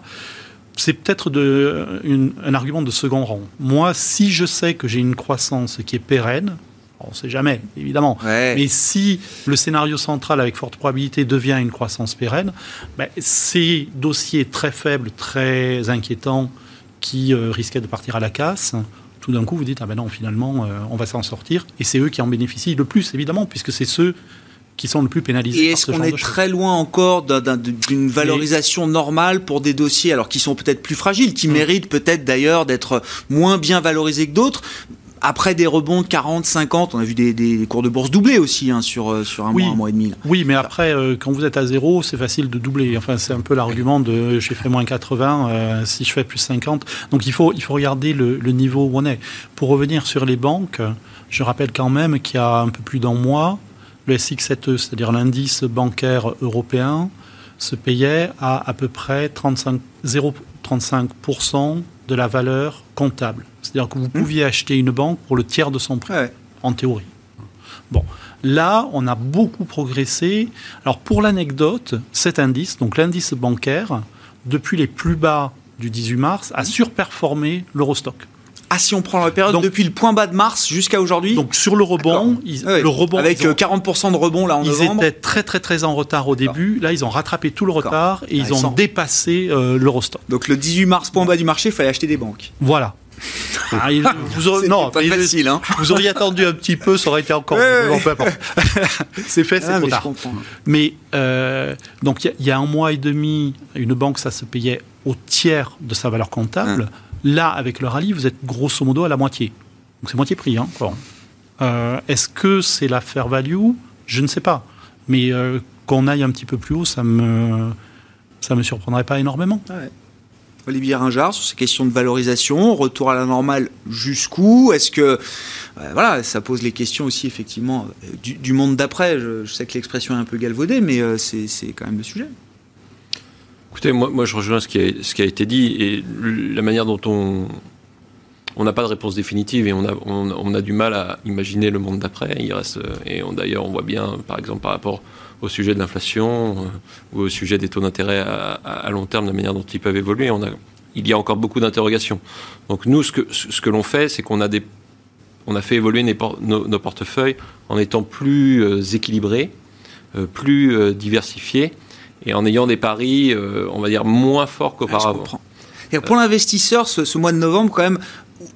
S3: c'est peut-être un argument de second rang. Moi, si je sais que j'ai une croissance qui est pérenne, on ne sait jamais, évidemment, mais si le scénario central avec forte probabilité devient une croissance pérenne, ben, ces dossiers très faibles, très inquiétants, qui euh, risquaient de partir à la casse, tout d'un coup, vous dites, ah ben non, finalement, euh, on va s'en sortir. Et c'est eux qui en bénéficient le plus, évidemment, puisque c'est ceux qui sont le plus pénalisés.
S1: Et est-ce qu'on est très loin encore d'une valorisation normale pour des dossiers alors qui sont peut-être plus fragiles, qui mm. méritent peut-être d'ailleurs d'être moins bien valorisés que d'autres? Après des rebonds de 40, 50, on a vu des, cours de bourse doubler aussi hein, sur, euh, sur un mois, un mois et demi.
S3: Oui, mais après, euh, quand vous êtes à zéro, c'est facile de doubler. Enfin, c'est un peu l'argument de j'ai fait moins 80, euh, si je fais plus 50. Donc il faut, il faut regarder le, le, niveau où on est. Pour revenir sur les banques, je rappelle quand même qu'il y a un peu plus d'un mois, le SX7E, c'est-à-dire l'indice bancaire européen, se payait à à peu près 0,35% de la valeur comptable. C'est-à-dire que vous mmh. pouviez acheter une banque pour le tiers de son prix, en théorie. Bon, là, on a beaucoup progressé. Alors, pour l'anecdote, cet indice, donc l'indice bancaire, depuis les plus bas du 18 mars, a mmh. surperformé l'Eurostock.
S1: Ah, si on prend la période depuis le point bas de mars jusqu'à aujourd'hui
S3: Donc sur le rebond, le rebond
S1: avec 40% de rebond là en novembre.
S3: Ils étaient très très très en retard au début. Là, ils ont rattrapé tout le retard et ils ont dépassé euh, l'Eurostock.
S1: Donc le 18 mars, point bas du marché, il fallait acheter des banques.
S3: Voilà. Ah, vous auriez, non,
S1: pas facile, hein.
S3: vous auriez attendu un petit peu, ça aurait été encore. c'est fait, c'est ah, trop tard. Mais euh, donc il y, a un mois et demi, une banque, ça se payait au tiers de sa valeur comptable. Hein. Là, avec le rallye, vous êtes grosso modo à la moitié. Donc c'est moitié prix. Hein, euh, Est-ce que c'est la fair value? Je ne sais pas. Mais euh, qu'on aille un petit peu plus haut, ça me ça me surprendrait pas énormément.
S1: Olivier Ringard, sur ces questions de valorisation, retour à la normale jusqu'où? Est-ce que euh, voilà, ça pose les questions aussi effectivement du, monde d'après. Je, sais que l'expression est un peu galvaudée, mais c'est quand même le sujet.
S4: Écoutez, moi, je rejoins ce qui, a, été dit et la manière dont on. N'a pas de réponse définitive et on a, du mal à imaginer le monde d'après. Il reste, et d'ailleurs, on voit bien, par exemple, par rapport au sujet de l'inflation euh, ou au sujet des taux d'intérêt à, long terme, la manière dont ils peuvent évoluer, il y a encore beaucoup d'interrogations. Donc nous, ce que, ce que l'on fait, c'est qu'on a fait évoluer nos, nos, portefeuilles en étant plus euh, équilibrés, euh, plus diversifiés et en ayant des paris, euh, on va dire, moins forts qu'auparavant.
S1: pour l'investisseur, ce, mois de novembre, quand même,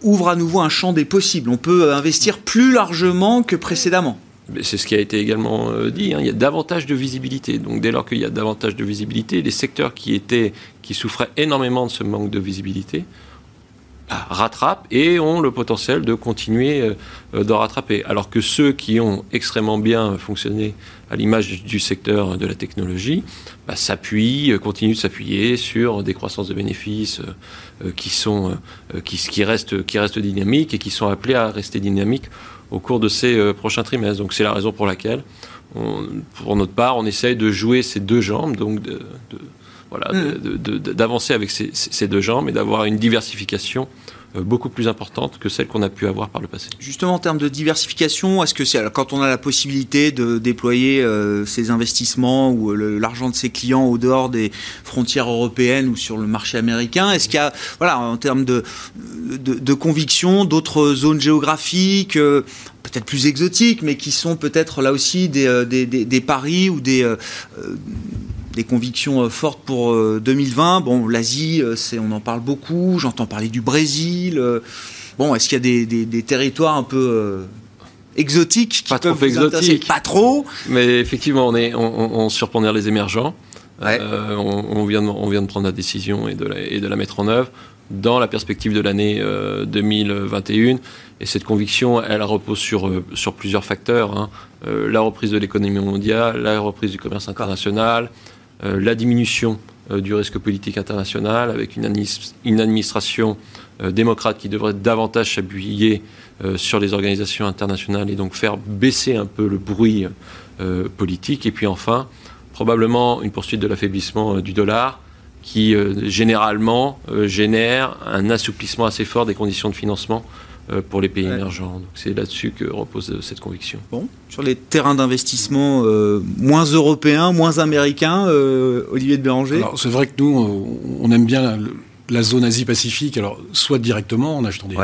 S1: ouvre à nouveau un champ des possibles. On peut investir plus largement que précédemment.
S4: C'est ce qui a été également euh, dit. Hein. Il y a davantage de visibilité. Donc, dès lors qu'il y a davantage de visibilité, les secteurs qui étaient, qui souffraient énormément de ce manque de visibilité, rattrapent et ont le potentiel de continuer euh, de rattraper. Alors que ceux qui ont extrêmement bien fonctionné à l'image du secteur de la technologie, bah, s'appuient, euh, continuent de s'appuyer sur des croissances de bénéfices euh, qui, sont, qui, qui, restent, qui restent dynamiques et qui sont appelés à rester dynamiques au cours de ces prochains trimestres. Donc c'est la raison pour laquelle, on, pour notre part, on essaye de jouer ces deux jambes, donc de, de voilà, mm. d'avancer avec ces, deux jambes et d'avoir une diversification beaucoup plus importante que celle qu'on a pu avoir par le passé.
S1: Justement, en termes de diversification, est-ce que c'est quand on a la possibilité de déployer ses investissements ou l'argent de ses clients au dehors des frontières européennes ou sur le marché américain, est-ce qu'il y a, voilà, en termes de, de, de conviction, d'autres zones géographiques peut-être plus exotiques, mais qui sont peut-être là aussi des, des, des, paris ou des, des convictions fortes pour 2020. Bon, l'Asie, on en parle beaucoup. J'entends parler du Brésil. Bon, est-ce qu'il y a des, des, territoires un peu exotiques
S4: Pas trop exotiques.
S1: Pas trop.
S4: Mais effectivement, on, est, on, on surpondère les émergents. Euh, on, vient de, on vient de prendre la décision et de la, et de la mettre en œuvre dans la perspective de l'année 2021. Euh, et cette conviction, elle repose sur, euh, sur plusieurs facteurs. Hein. la reprise de l'économie mondiale, la reprise du commerce international, la diminution du risque politique international avec une, administration démocrate qui devrait davantage s'appuyer sur les organisations internationales et donc faire baisser un peu le bruit politique. Et puis enfin, probablement une poursuite de l'affaiblissement euh, du dollar qui euh, généralement euh, génère un assouplissement assez fort des conditions de financement pour les pays émergents. Donc c'est là-dessus que repose cette conviction.
S1: Bon, sur les terrains d'investissement moins européens, moins américains, Olivier de Béranger
S5: Alors c'est vrai que nous, on aime bien la, zone Asie-Pacifique, alors soit directement en achetant des,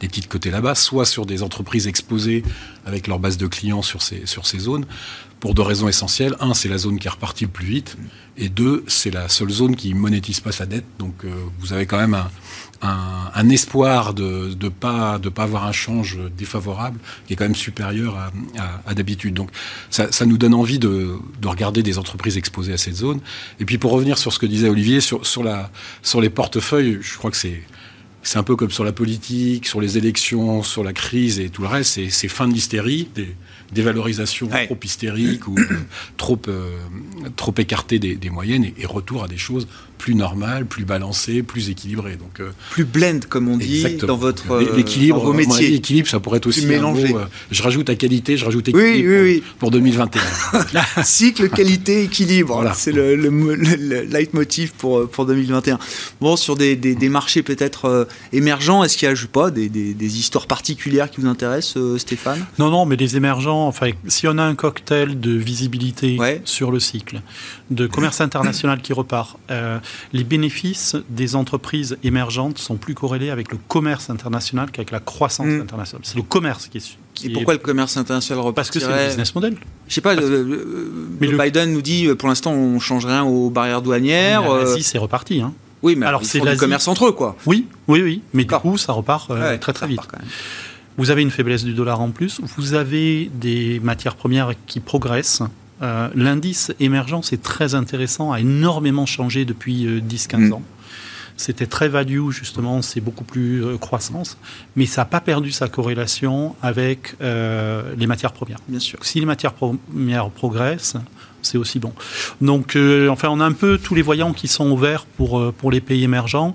S5: des titres cotés là-bas, soit sur des entreprises exposées avec leur base de clients sur ces, sur ces zones pour deux raisons essentielles. Un, c'est la zone qui est repartie le plus vite. Et deux, c'est la seule zone qui monétise pas sa dette. Donc euh, vous avez quand même un, espoir de ne pas, de pas avoir un change défavorable qui est quand même supérieur à, d'habitude. Donc ça, nous donne envie de, regarder des entreprises exposées à cette zone. Et puis pour revenir sur ce que disait Olivier, sur, sur, la, sur les portefeuilles, je crois que c'est c'est un peu comme sur la politique, sur les élections, sur la crise et tout le reste. C'est fin de l'hystérie, des, des valorisations trop hystériques ou trop, euh, trop écartées des, moyennes et, retour à des choses plus normales, plus balancées, plus équilibrées. Donc,
S1: euh, plus blend, comme on dit, dans votre
S5: l'équilibre, vos métiers. L'équilibre, ça pourrait être aussi
S1: mélangé.
S5: Euh, je rajoute à qualité, je rajoute équilibre pour, 2021.
S1: Cycle, qualité, équilibre. Voilà. C'est le, le, leitmotiv pour, pour 2021. Bon, sur des, des, marchés peut-être émergents, est-ce qu'il y a, je sais pas, des, des, histoires particulières qui vous intéressent, Stéphane?
S3: Non, non, mais les émergents enfin, si on a un cocktail de visibilité sur le cycle, de commerce international qui repart, euh, les bénéfices des entreprises émergentes sont plus corrélés avec le commerce international qu'avec la croissance mm. internationale. C'est le commerce qui est.
S1: et pourquoi le commerce international repart
S3: Parce que c'est le business model.
S1: Je sais pas, mais le... Biden nous dit pour l'instant on change rien aux barrières douanières.
S3: L'Asie, euh, c'est reparti. Hein.
S1: Oui, mais alors c'est le commerce entre eux, quoi.
S3: Oui, oui, oui. Mais du coup, ça repart euh, très très vite. Quand même. Vous avez une faiblesse du dollar en plus, vous avez des matières premières qui progressent. Euh, l'indice émergent, c'est très intéressant, a énormément changé depuis 10-15 euh, mm. ans. C'était très value, justement, c'est beaucoup plus euh, croissance, mais ça n'a pas perdu sa corrélation avec les matières premières.
S1: Bien sûr.
S3: Si les matières premières progressent, c'est aussi bon. Donc, enfin, on a un peu tous les voyants qui sont ouverts pour, pour les pays émergents.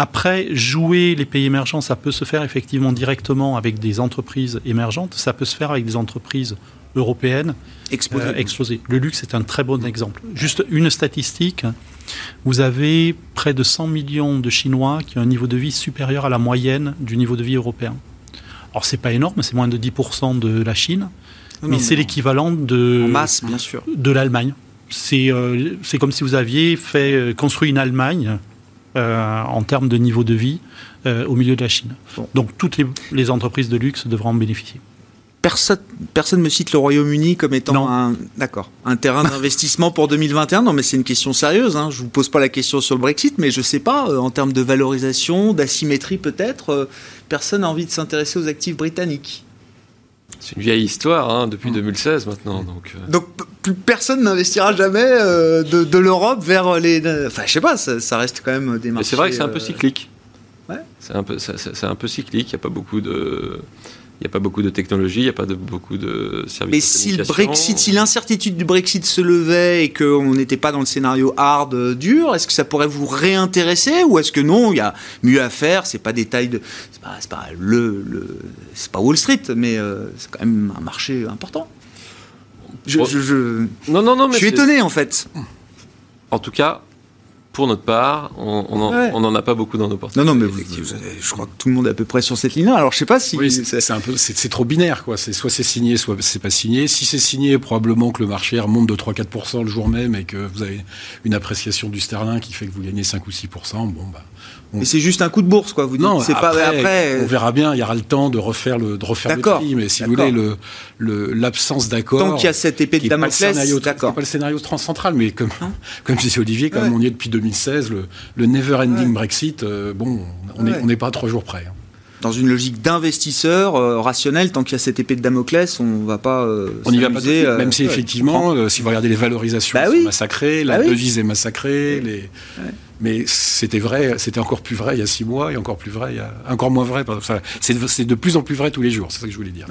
S3: Après, jouer les pays émergents, ça peut se faire effectivement directement avec des entreprises émergentes, ça peut se faire avec des entreprises européennes
S1: explosées.
S3: Euh, Le luxe est un très bon exemple. Juste une statistique, vous avez près de 100 millions de Chinois qui ont un niveau de vie supérieur à la moyenne du niveau de vie européen. Alors c'est pas énorme, c'est moins de 10% de la Chine, mais c'est l'équivalent de,
S1: masse, bien sûr.
S3: de l'Allemagne. C'est euh, comme si vous aviez fait euh, construit une Allemagne euh, en termes de niveau de vie euh, au milieu de la Chine. Donc toutes les, entreprises de luxe devront en bénéficier.
S1: Personne, personne me cite le Royaume-Uni comme étant un, d'accord, un terrain d'investissement pour 2021. Non, mais c'est une question sérieuse. Hein. Je vous pose pas la question sur le Brexit, mais je sais pas, euh, en termes de valorisation, d'asymétrie peut-être, personne n'a envie de s'intéresser aux actifs britanniques.
S4: C'est une vieille histoire, hein, depuis 2016 maintenant. Donc,
S1: euh. donc plus personne n'investira jamais euh, de, l'Europe vers les. Enfin, je sais pas, ça, reste quand même des marchés.
S4: c'est vrai que c'est un peu euh, cyclique. Ouais. C'est un peu, c'est un peu cyclique. Il n'y a pas beaucoup de. Il n'y a pas beaucoup de technologie, il n'y a pas de, beaucoup de services.
S1: Mais si le Brexit, si l'incertitude du Brexit se levait et qu'on n'était pas dans le scénario hard euh, dur, est-ce que ça pourrait vous réintéresser ou est-ce que non, il y a mieux à faire C'est pas des tailles de, c'est pas, pas le, c'est pas Wall Street, mais euh, c'est quand même un marché important. Je, je,
S4: non, non, non,
S1: mais je suis étonné en fait.
S4: En tout cas, pour notre part, on n'en a pas beaucoup dans nos portefeuilles.
S1: Non, non, mais je crois que tout le monde est à peu près sur cette ligne-là. Alors, je sais pas si.
S5: Oui, c'est un peu, c'est trop binaire, quoi. C'est soit c'est signé, soit c'est pas signé. Si c'est signé, probablement que le marché remonte de 3-4% le jour même et que vous avez une appréciation du sterling qui fait que vous gagnez 5 ou 6%. Bon, bah.
S1: Mais c'est juste un coup de bourse, quoi. Vous dites.
S5: Non, c'est pas après. On verra bien. Il y aura le temps de refaire le, de refaire le prix. Mais si vous voulez, le, l'absence d'accord.
S1: Tant qu'il y a cette épée de Damoclès,
S5: d'accord. pas le scénario transcentral, mais comme, comme disait Olivier, comme on y est depuis 2016, le, le never-ending Brexit, euh, bon, on n'est pas à trois jours près. Hein.
S1: Dans une logique d'investisseur euh, rationnel, tant qu'il y a cette épée de Damoclès, on va pas. Euh,
S5: on n'y va pas. même si effectivement, si vous regardez les valorisations, bah sont massacrées, la bah devise est massacrée, les. Mais c'était vrai, c'était encore plus vrai il y a six mois et encore plus vrai, il y a, encore moins vrai. C'est de plus en plus vrai tous les jours, c'est ça que je voulais dire.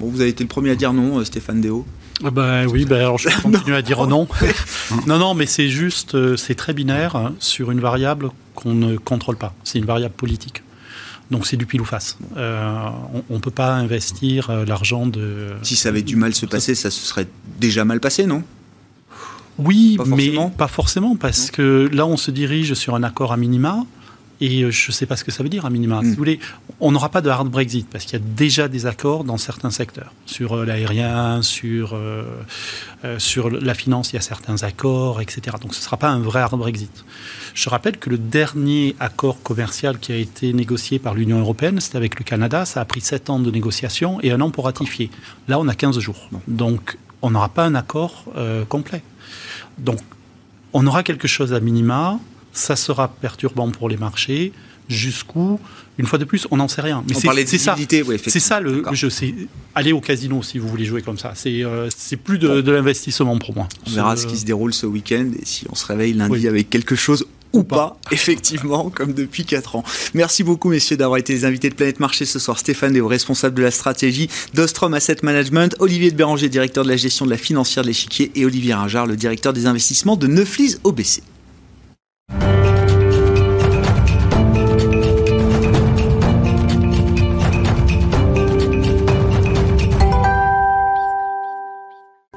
S1: Bon, vous avez été le premier à dire non, euh, Stéphane Déo.
S3: Ah bah oui, bah alors je continue à dire non. non, non, mais c'est juste, euh, c'est très binaire hein, sur une variable qu'on ne contrôle pas. C'est une variable politique. Donc c'est du pile ou face. Euh, on ne peut pas investir l'argent de.
S1: Si ça avait du mal se passer, ça se serait déjà mal passé, non?
S3: Oui, mais pas forcément, parce que là, on se dirige sur un accord à minima. Et euh, je ne sais pas ce que ça veut dire à minima. Si hmm. vous voulez, on n'aura pas de hard Brexit parce qu'il y a déjà des accords dans certains secteurs. Sur euh, l'aérien, sur, euh, sur la finance, il y a certains accords, etc. Donc ce ne sera pas un vrai hard Brexit. Je rappelle que le dernier accord commercial qui a été négocié par l'Union européenne, c'était avec le Canada. Ça a pris 7 ans de négociation et un an pour ratifier. Là, on a 15 jours. Donc on n'aura pas un accord complet. Donc, on aura quelque chose à minima, ça sera perturbant pour les marchés. Jusqu'où, une fois de plus, on n'en sait rien.
S1: Mais c'est ça.
S3: c'est ça le, jeu. C'est aller au casino si vous voulez jouer comme ça. C'est euh, plus de, l'investissement pour moi.
S1: On verra ce qui se déroule ce week-end et si on se réveille lundi avec quelque chose ou pas, effectivement, comme depuis 4 ans. Merci beaucoup, messieurs, d'avoir été les invités de Planète Marché ce soir. Stéphane Déo, responsable de la stratégie d'Ostrom Asset Management, Olivier de Béranger, directeur de la gestion de la financière de l'échiquier, et Olivier Ringard, le directeur des investissements de Neuflis OBC.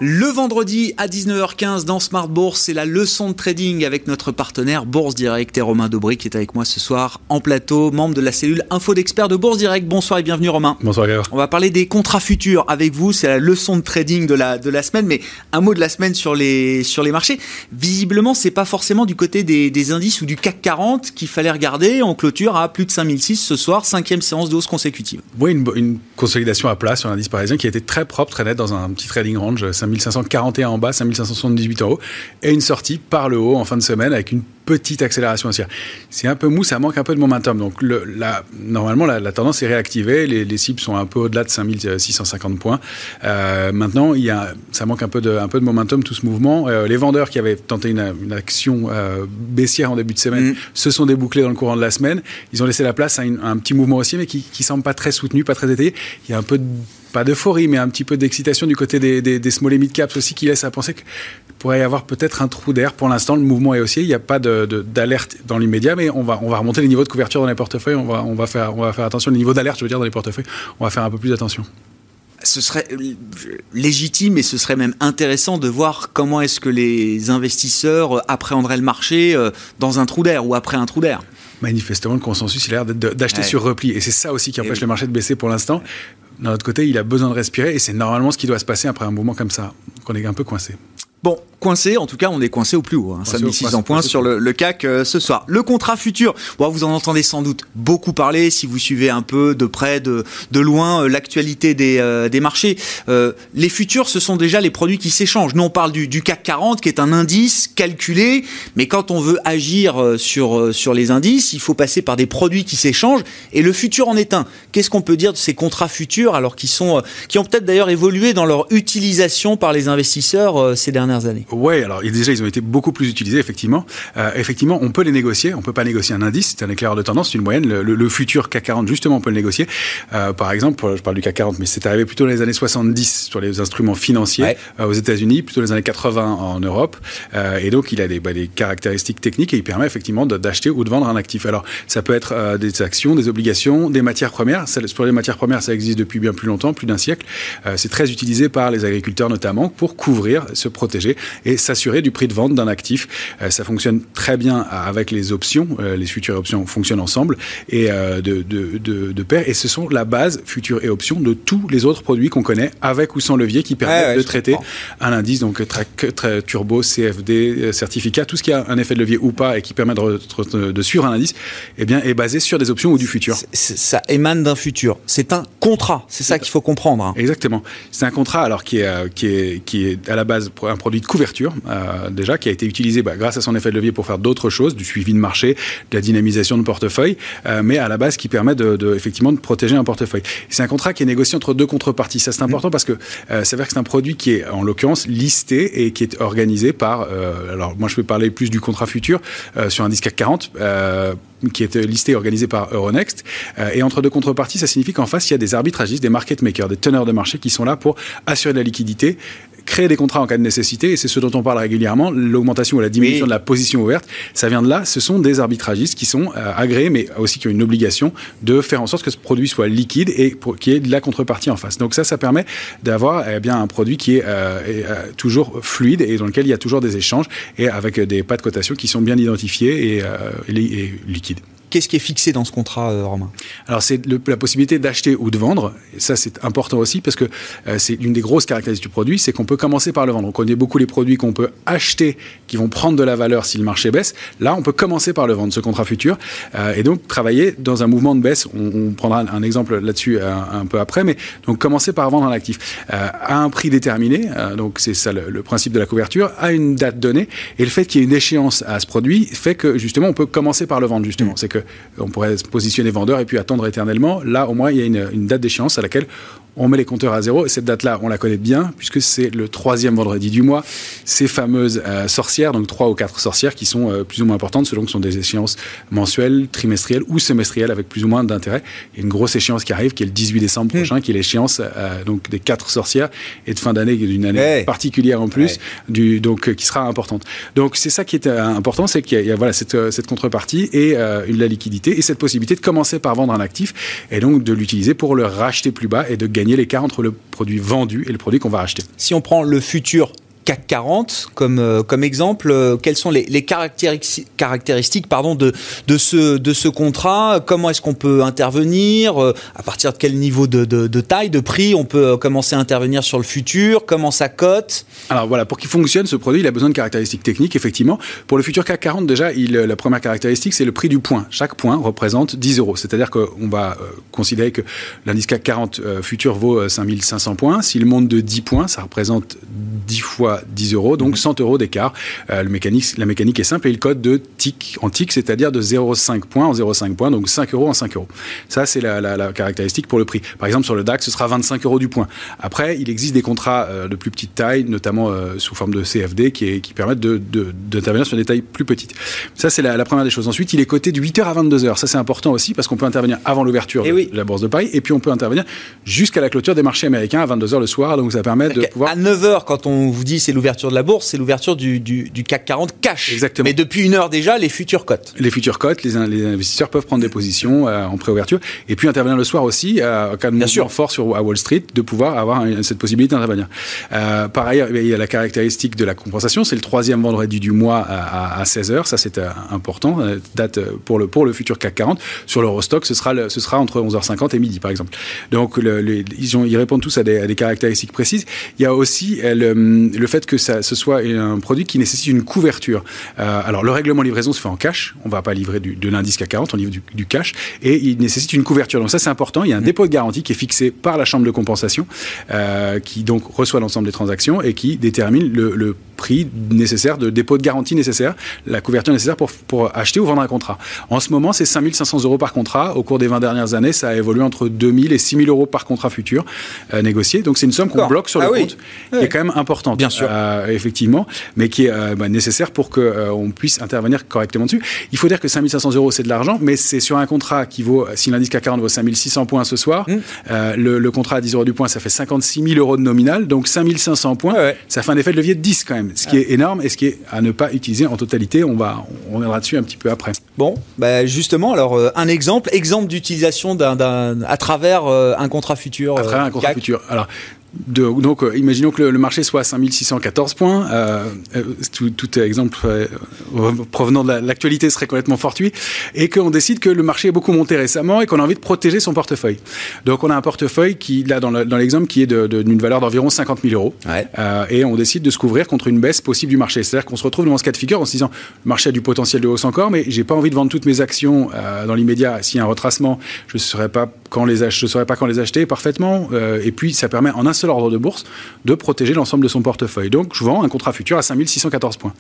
S1: Le vendredi à 19h15 dans Smart Bourse, c'est la leçon de trading avec notre partenaire Bourse Direct et Romain Dobry qui est avec moi ce soir en plateau, membre de la cellule Info d'experts de Bourse Direct. Bonsoir et bienvenue Romain.
S6: Bonsoir Grégoire.
S1: On va parler des contrats futurs avec vous, c'est la leçon de trading de la, de la semaine, mais un mot de la semaine sur les, sur les marchés. Visiblement, c'est pas forcément du côté des, indices ou du CAC 40 qu'il fallait regarder. On clôture à plus de 5006 ce soir, cinquième séance de hausse consécutive.
S6: Oui, une, une consolidation à plat sur l'indice parisien qui a été très propre, très net dans un petit trading range, 5541 en bas, 5578 euros, et une sortie par le haut en fin de semaine avec une petite accélération haussière. C'est un peu mou, ça manque un peu de momentum. Donc le, la, normalement, la, tendance est réactivée. Les, cibles sont un peu au-delà de 5650 points. Euh, maintenant, il y a, ça manque un peu, de, un peu de momentum, tout ce mouvement. Euh, les vendeurs qui avaient tenté une, une action euh, baissière en début de semaine mm. se sont débouclés dans le courant de la semaine. Ils ont laissé la place à, un petit mouvement haussier, mais qui ne semble pas très soutenu, pas très étayé. Il y a un peu de pas d'euphorie, mais un petit peu d'excitation du côté des, small et mid caps aussi qui laisse à penser qu'il pourrait y avoir peut-être un trou d'air. Pour l'instant, le mouvement est haussier. Il n'y a pas d'alerte dans l'immédiat, mais on va, on va remonter les niveaux de couverture dans les portefeuilles. On va, on va, faire, on va faire attention. Les niveaux d'alerte, je veux dire, dans les portefeuilles, on va faire un peu plus attention
S1: ce serait légitime et ce serait même intéressant de voir comment est-ce que les investisseurs appréhenderaient le marché euh, dans un trou d'air ou après un trou d'air.
S6: Manifestement, le consensus, il a l'air d'acheter sur repli. Et c'est ça aussi qui empêche le marché de baisser pour l'instant d'un autre côté, il a besoin de respirer et c'est normalement ce qui doit se passer après un mouvement comme ça. qu'on est un peu coincé.
S1: Bon, coincé, en tout cas, on est coincé au plus haut. Hein. Ça met 6 points sur le, CAC euh, ce soir. Le contrat futur, bon, vous en entendez sans doute beaucoup parler si vous suivez un peu de près, de, de loin, euh, l'actualité des, euh, des marchés. les futurs, ce sont déjà les produits qui s'échangent. Nous, on parle du, du, CAC 40, qui est un indice calculé, mais quand on veut agir sur, sur les indices, il faut passer par des produits qui s'échangent, et le futur en est un. Qu'est-ce qu'on peut dire de ces contrats futurs, alors qu'ils sont, qui ont peut-être d'ailleurs évolué dans leur utilisation par les investisseurs ces dernières années
S6: Oui, alors déjà, ils ont été beaucoup plus utilisés, effectivement. Euh, effectivement, on peut les négocier. On peut pas négocier un indice, c'est un éclaireur de tendance, c'est une moyenne. Le, futur CAC 40, justement, on peut le négocier. Euh, par exemple, je parle du CAC 40, mais c'est arrivé plutôt dans les années 70 sur les instruments financiers euh, aux États-Unis, plutôt dans les années 80 en Europe. et donc, il a des, bah, des, caractéristiques techniques et il permet effectivement d'acheter ou de vendre un actif. Alors, ça peut être des actions, des obligations, des matières premières. Pour les matières premières, ça existe depuis bien plus longtemps, plus d'un siècle. c'est très utilisé par les agriculteurs notamment pour couvrir, se protéger protéger et s'assurer du prix de vente d'un actif. ça fonctionne très bien avec les options. les futures et options fonctionnent ensemble et de, de, de, de, pair. Et ce sont la base futures et options de tous les autres produits qu'on connaît avec ou sans levier qui permettent de traiter un indice, donc très turbo, CFD, certificat, tout ce qui a un effet de levier ou pas et qui permet de, de suivre un indice, eh bien, est basé sur des options ou du futur.
S1: ça émane d'un futur. C'est un contrat. C'est ça qu'il faut comprendre. Hein.
S6: Exactement. C'est un contrat alors qui est, euh, qui est, qui est à la base un produit de couverture euh, déjà qui a été utilisé bah, grâce à son effet de levier pour faire d'autres choses, du suivi de marché, de la dynamisation de portefeuille, euh, mais à la base qui permet de, effectivement de protéger un portefeuille. C'est un contrat qui est négocié entre deux contreparties. Ça c'est mmh. important parce que c'est vrai que c'est un produit qui est en l'occurrence listé et qui est organisé par. alors moi je peux parler plus du contrat futur sur un disque CAC 40 qui est listé et organisé par Euronext. Euh, et entre deux contreparties, ça signifie qu'en face, il y a des arbitragistes, des market makers, des teneurs de marché qui sont là pour assurer de la liquidité, créer des contrats en cas de nécessité, et c'est ce dont on parle régulièrement, l'augmentation ou la diminution de la position ouverte, ça vient de là, ce sont des arbitragistes qui sont euh, agréés, mais aussi qui ont une obligation de faire en sorte que ce produit soit liquide et qu'il y ait de la contrepartie en face. Donc ça, ça permet d'avoir eh bien un produit qui est, euh, toujours fluide et dans lequel il y a toujours des échanges, et avec des pas de cotation qui sont bien identifiés et, et liquides.
S1: Qu'est-ce qui est fixé dans ce contrat, euh, Romain?
S6: Alors, c'est la possibilité d'acheter ou de vendre. Et ça, c'est important aussi parce que euh, c'est une des grosses caractéristiques du produit, c'est qu'on peut commencer par le vendre. On connaît beaucoup les produits qu'on peut acheter, qui vont prendre de la valeur si le marché baisse. Là, on peut commencer par le vendre, ce contrat futur, euh, et donc travailler dans un mouvement de baisse. On, prendra un, exemple là-dessus un, peu après, mais donc commencer par vendre un actif à un prix déterminé. donc, c'est ça le, le, principe de la couverture, à une date donnée. Et le fait qu'il y ait une échéance à ce produit fait que justement, on peut commencer par le vendre. Justement, mmh. c'est que on pourrait se positionner vendeur et puis attendre éternellement. Là, au moins, il y a une, date d'échéance à laquelle on met les compteurs à zéro. Et cette date-là, on la connaît bien, puisque c'est le troisième vendredi du mois. Ces fameuses euh, sorcières, donc trois ou quatre sorcières, qui sont euh, plus ou moins importantes, selon que ce sont des échéances mensuelles, trimestrielles ou semestrielles, avec plus ou moins d'intérêt. Et une grosse échéance qui arrive, qui est le 18 décembre hmm. prochain, qui est l'échéance euh, donc des quatre sorcières, et de fin d'année, d'une année particulière en plus, du, donc qui sera importante. Donc c'est ça qui est important, c'est qu'il y, a voilà, cette, cette contrepartie et la liquidité, et cette possibilité de commencer par vendre un actif, et donc de l'utiliser pour le racheter plus bas et de gagner gagner l'écart entre le produit vendu et le produit qu'on va racheter.
S1: Si on prend le futur CAC 40 comme, euh, comme exemple. Euh, quelles sont les, caractéristiques, pardon, de, de, ce, de ce contrat? Comment est-ce qu'on peut intervenir? Euh, À partir de quel niveau de, de, taille, de prix on peut commencer à intervenir sur le futur? Comment ça cote?
S6: Alors voilà, pour qu'il fonctionne, ce produit, il a besoin de caractéristiques techniques, effectivement. Pour le futur CAC 40, déjà, il, la première caractéristique, c'est le prix du point. Chaque point représente 10 euros. C'est-à-dire qu'on va considérer que l'indice CAC 40 futur vaut 5500 points. S'il monte de 10 points, ça représente 10 fois 10 euros, donc 100 euros d'écart. Euh, la mécanique est simple et il code de TIC en TIC, c'est-à-dire de 0,5 points en 0,5 points, donc 5 euros en 5 euros. Ça, c'est la, caractéristique pour le prix. Par exemple, sur le DAX, ce sera 25 euros du point. Après, il existe des contrats euh, de plus petite taille, notamment euh, sous forme de CFD, qui, qui permettent d'intervenir de, sur des tailles plus petites. Ça, c'est la, première des choses. Ensuite, il est coté de 8h à 22h. Ça, c'est important aussi parce qu'on peut intervenir avant l'ouverture
S1: eh
S6: de la Bourse de Paris et puis on peut intervenir jusqu'à la clôture des marchés américains à 22h le soir. Donc, ça permet de pouvoir.
S1: À 9h, quand on vous dit c'est l'ouverture de la bourse, c'est l'ouverture du, CAC 40 cash.
S6: Exactement.
S1: Mais depuis une heure déjà, les futures cotes.
S6: Les futures cotes, les, investisseurs peuvent prendre des positions euh, en préouverture et puis intervenir le soir aussi, euh, en cas de mouvement fort sur, à Wall Street, de pouvoir avoir cette possibilité d'intervenir. Euh, par ailleurs, il y a la caractéristique de la compensation, c'est le troisième vendredi du mois à, 16h, ça c'est important, date pour le, pour le futur CAC 40. Sur l'Eurostock, ce sera, ce sera entre 11h50 et midi par exemple. Donc ils, ont, ils, répondent tous à des, caractéristiques précises. Il y a aussi le, le fait que ça ce soit un produit qui nécessite une couverture. Euh, alors, le règlement livraison se fait en cash. On ne va pas livrer de l'indice CAC 40, on livre du, cash. Et il nécessite une couverture. Donc, ça, c'est important. Il y a un mm. dépôt de garantie qui est fixé par la chambre de compensation, euh, qui donc reçoit l'ensemble des transactions et qui détermine le, prix nécessaire, de dépôt de garantie nécessaire, la couverture nécessaire pour, pour acheter ou vendre un contrat. En ce moment, c'est 5500 euros par contrat. Au cours des 20 dernières années, ça a évolué entre 2000 et 6000 euros par contrat futur euh, négocié. Donc, c'est une somme qu'on bloque sur le ah compte, qui est quand même importante.
S1: Bien sûr.
S6: Euh, effectivement, mais qui est euh, bah, nécessaire pour qu'on euh, puisse intervenir correctement dessus. Il faut dire que 5500 euros, c'est de l'argent, mais c'est sur un contrat qui vaut, si l'indice CAC 40 vaut 5600 points ce soir, mmh. le, contrat à 10 euros du point, ça fait 56 000 euros de nominal, donc 5500 points, ça fait un effet de levier de 10 quand même, ce qui est énorme et ce qui est à ne pas utiliser en totalité. On, va, on reviendra dessus un petit peu après.
S1: Bon, bah justement, alors un exemple, exemple d'utilisation d'un, à travers un contrat futur.
S6: À travers un contrat futur. Alors, donc, euh, imaginons que le, marché soit à 5614 points. Euh, euh, tout, exemple provenant de l'actualité serait complètement fortuit. Et qu'on décide que le marché est beaucoup monté récemment et qu'on a envie de protéger son portefeuille. Donc, on a un portefeuille qui, là, dans l'exemple, qui est d'une valeur d'environ 50 000 euros. et on décide de se couvrir contre une baisse possible du marché. C'est-à-dire qu'on se retrouve dans ce cas de figure en se disant le marché a du potentiel de hausse encore, mais j'ai pas envie de vendre toutes mes actions dans l'immédiat. S'il y a un retracement, je ne saurais pas quand je saurais pas quand les acheter parfaitement. et puis, ça permet en un seul ordre de bourse de protéger l'ensemble de son portefeuille. Donc, je vends un contrat futur à 5614 points.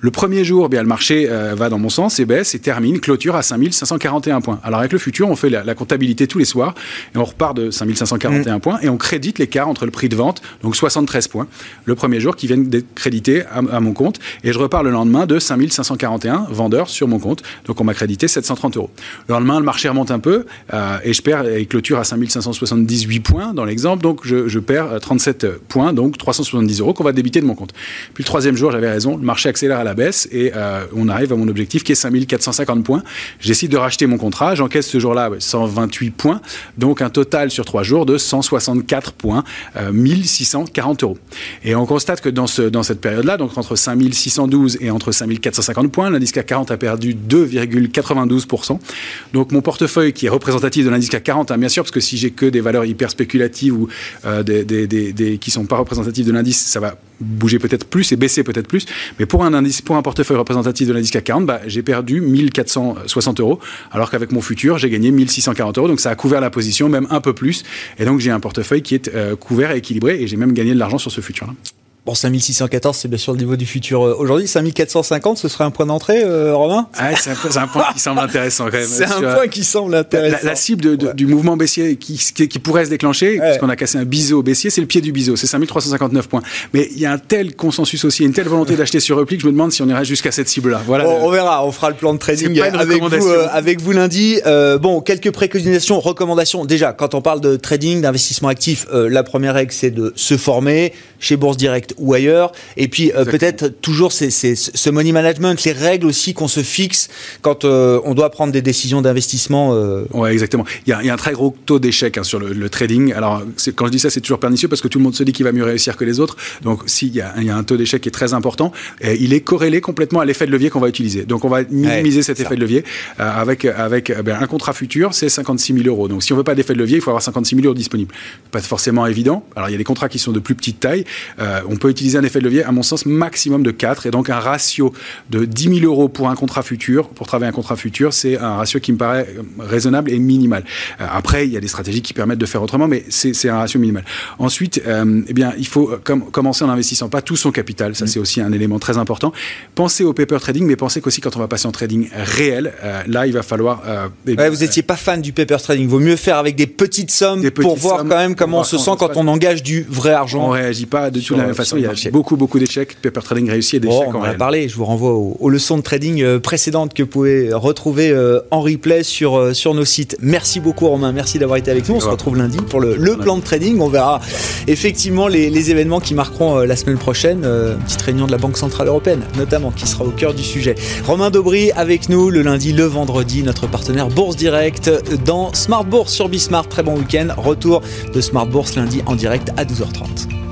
S6: Le premier jour, eh bien, le marché euh, va dans mon sens et baisse et termine, clôture à 5541 points. Alors avec le futur, on fait la, comptabilité tous les soirs et on repart de 5541 mmh. points et on crédite l'écart entre le prix de vente, donc 73 points, le premier jour qui viennent d'être crédités à, mon compte et je repars le lendemain de 5541 vendeurs sur mon compte. Donc on m'a crédité 730 euros. Le lendemain, le marché remonte un peu euh, et je perds et clôture à 5578 points dans l'exemple, donc je, je, perds 37 euh, points, donc 370 euros qu'on va débiter de mon compte. Puis le troisième jour, j'avais raison, le marché accélère à la baisse et euh, on arrive à mon objectif qui est 5450 points. J'essaie de racheter mon contrat, j'encaisse ce jour-là 128 points, donc un total sur trois jours de 164 points, 1640 euh, euros. Et on constate que dans, ce, dans cette période-là, donc entre 5612 et entre 5450 points, l'indice CAC 40 a perdu 2,92%. Donc mon portefeuille qui est représentatif de l'indice CAC 40, hein, bien sûr, parce que si j'ai que des valeurs hyper spéculatives ou euh, des, qui sont pas représentatives de l'indice, ça va bouger peut-être plus et baisser peut-être plus. Mais pour un indice, pour un portefeuille représentatif de l'indice CAC 40, bah, j'ai perdu 1460 euros, alors qu'avec mon futur, j'ai gagné 1640 euros. Donc ça a couvert la position, même un peu plus. Et donc j'ai un portefeuille qui est euh, couvert et équilibré, et j'ai même gagné de l'argent sur ce futur-là.
S1: Bon, 5614, c'est bien sûr le niveau du futur euh, aujourd'hui. 5450, ce serait un point d'entrée, euh, Romain?
S6: Ah, C'est un, point qui semble intéressant quand même.
S1: C'est un point qui semble intéressant.
S6: La, cible du mouvement baissier qui, qui, pourrait se déclencher, puisqu'on a cassé un biseau baissier, c'est le pied du biseau, c'est 5359 points. Mais il y a un tel consensus aussi, une telle volonté d'acheter sur repli que je me demande si on irait jusqu'à cette cible-là.
S1: Voilà. on verra, on fera le plan de trading avec vous, euh, avec vous lundi. bon, quelques préconisations, recommandations. Déjà, quand on parle de trading, d'investissement actif, la première règle, c'est de se former chez Bourse Direct ou ailleurs. Et puis euh, peut-être toujours c'est, ce money management, les règles aussi qu'on se fixe quand euh, on doit prendre des décisions d'investissement.
S6: Euh. Ouais, exactement. Il y, a, il y, a, un très gros taux d'échec hein, sur le, trading. Alors quand je dis ça, c'est toujours pernicieux parce que tout le monde se dit qu'il va mieux réussir que les autres. Donc s'il y, a un taux d'échec qui est très important, et il est corrélé complètement à l'effet de levier qu'on va utiliser. Donc on va minimiser cet effet de levier avec avec ben, un contrat futur, c'est 56 000 euros. Donc si on veut pas d'effet de levier, il faut avoir 56 000 euros disponibles. Pas forcément évident. Alors il y a des contrats qui sont de plus petite taille. on peut utiliser un effet de levier à mon sens, maximum de 4. Et donc un ratio de 10 000 euros pour un contrat futur, pour travailler un contrat futur, c'est un ratio qui me paraît raisonnable et minimal. Euh, après, il y a des stratégies qui permettent de faire autrement, mais c'est un ratio minimal. Ensuite, euh, eh bien, il faut commencer en investissant pas tout son capital. Ça, mm. c'est aussi un élément très important. Pensez au paper trading, mais pensez qu'aussi quand on va passer en trading réel, euh, là, il va falloir.
S1: Eh vous n'étiez pas fan du paper trading. Vaut mieux faire avec des petites sommes pour voir quand même comment on se sent quand on engage du vrai argent.
S6: On réagit pas de la même façon. Il y a beaucoup, beaucoup d'échecs, paper trading réussi et d'échecs
S1: on en a parlé, je vous renvoie aux, leçons de trading euh, précédentes que vous pouvez retrouver euh, en replay sur, euh, sur nos sites. Merci beaucoup Romain, merci d'avoir été avec nous. On se retrouve lundi pour le, plan de trading. On verra effectivement les, événements qui marqueront la semaine prochaine. Une petite réunion de la Banque Centrale Européenne notamment qui sera au cœur du sujet. Romain Daubry avec nous le lundi, le vendredi, notre partenaire Bourse Direct dans Smart Bourse sur Bismart. Très bon week-end. Retour de Smart Bourse lundi en direct à 12h30.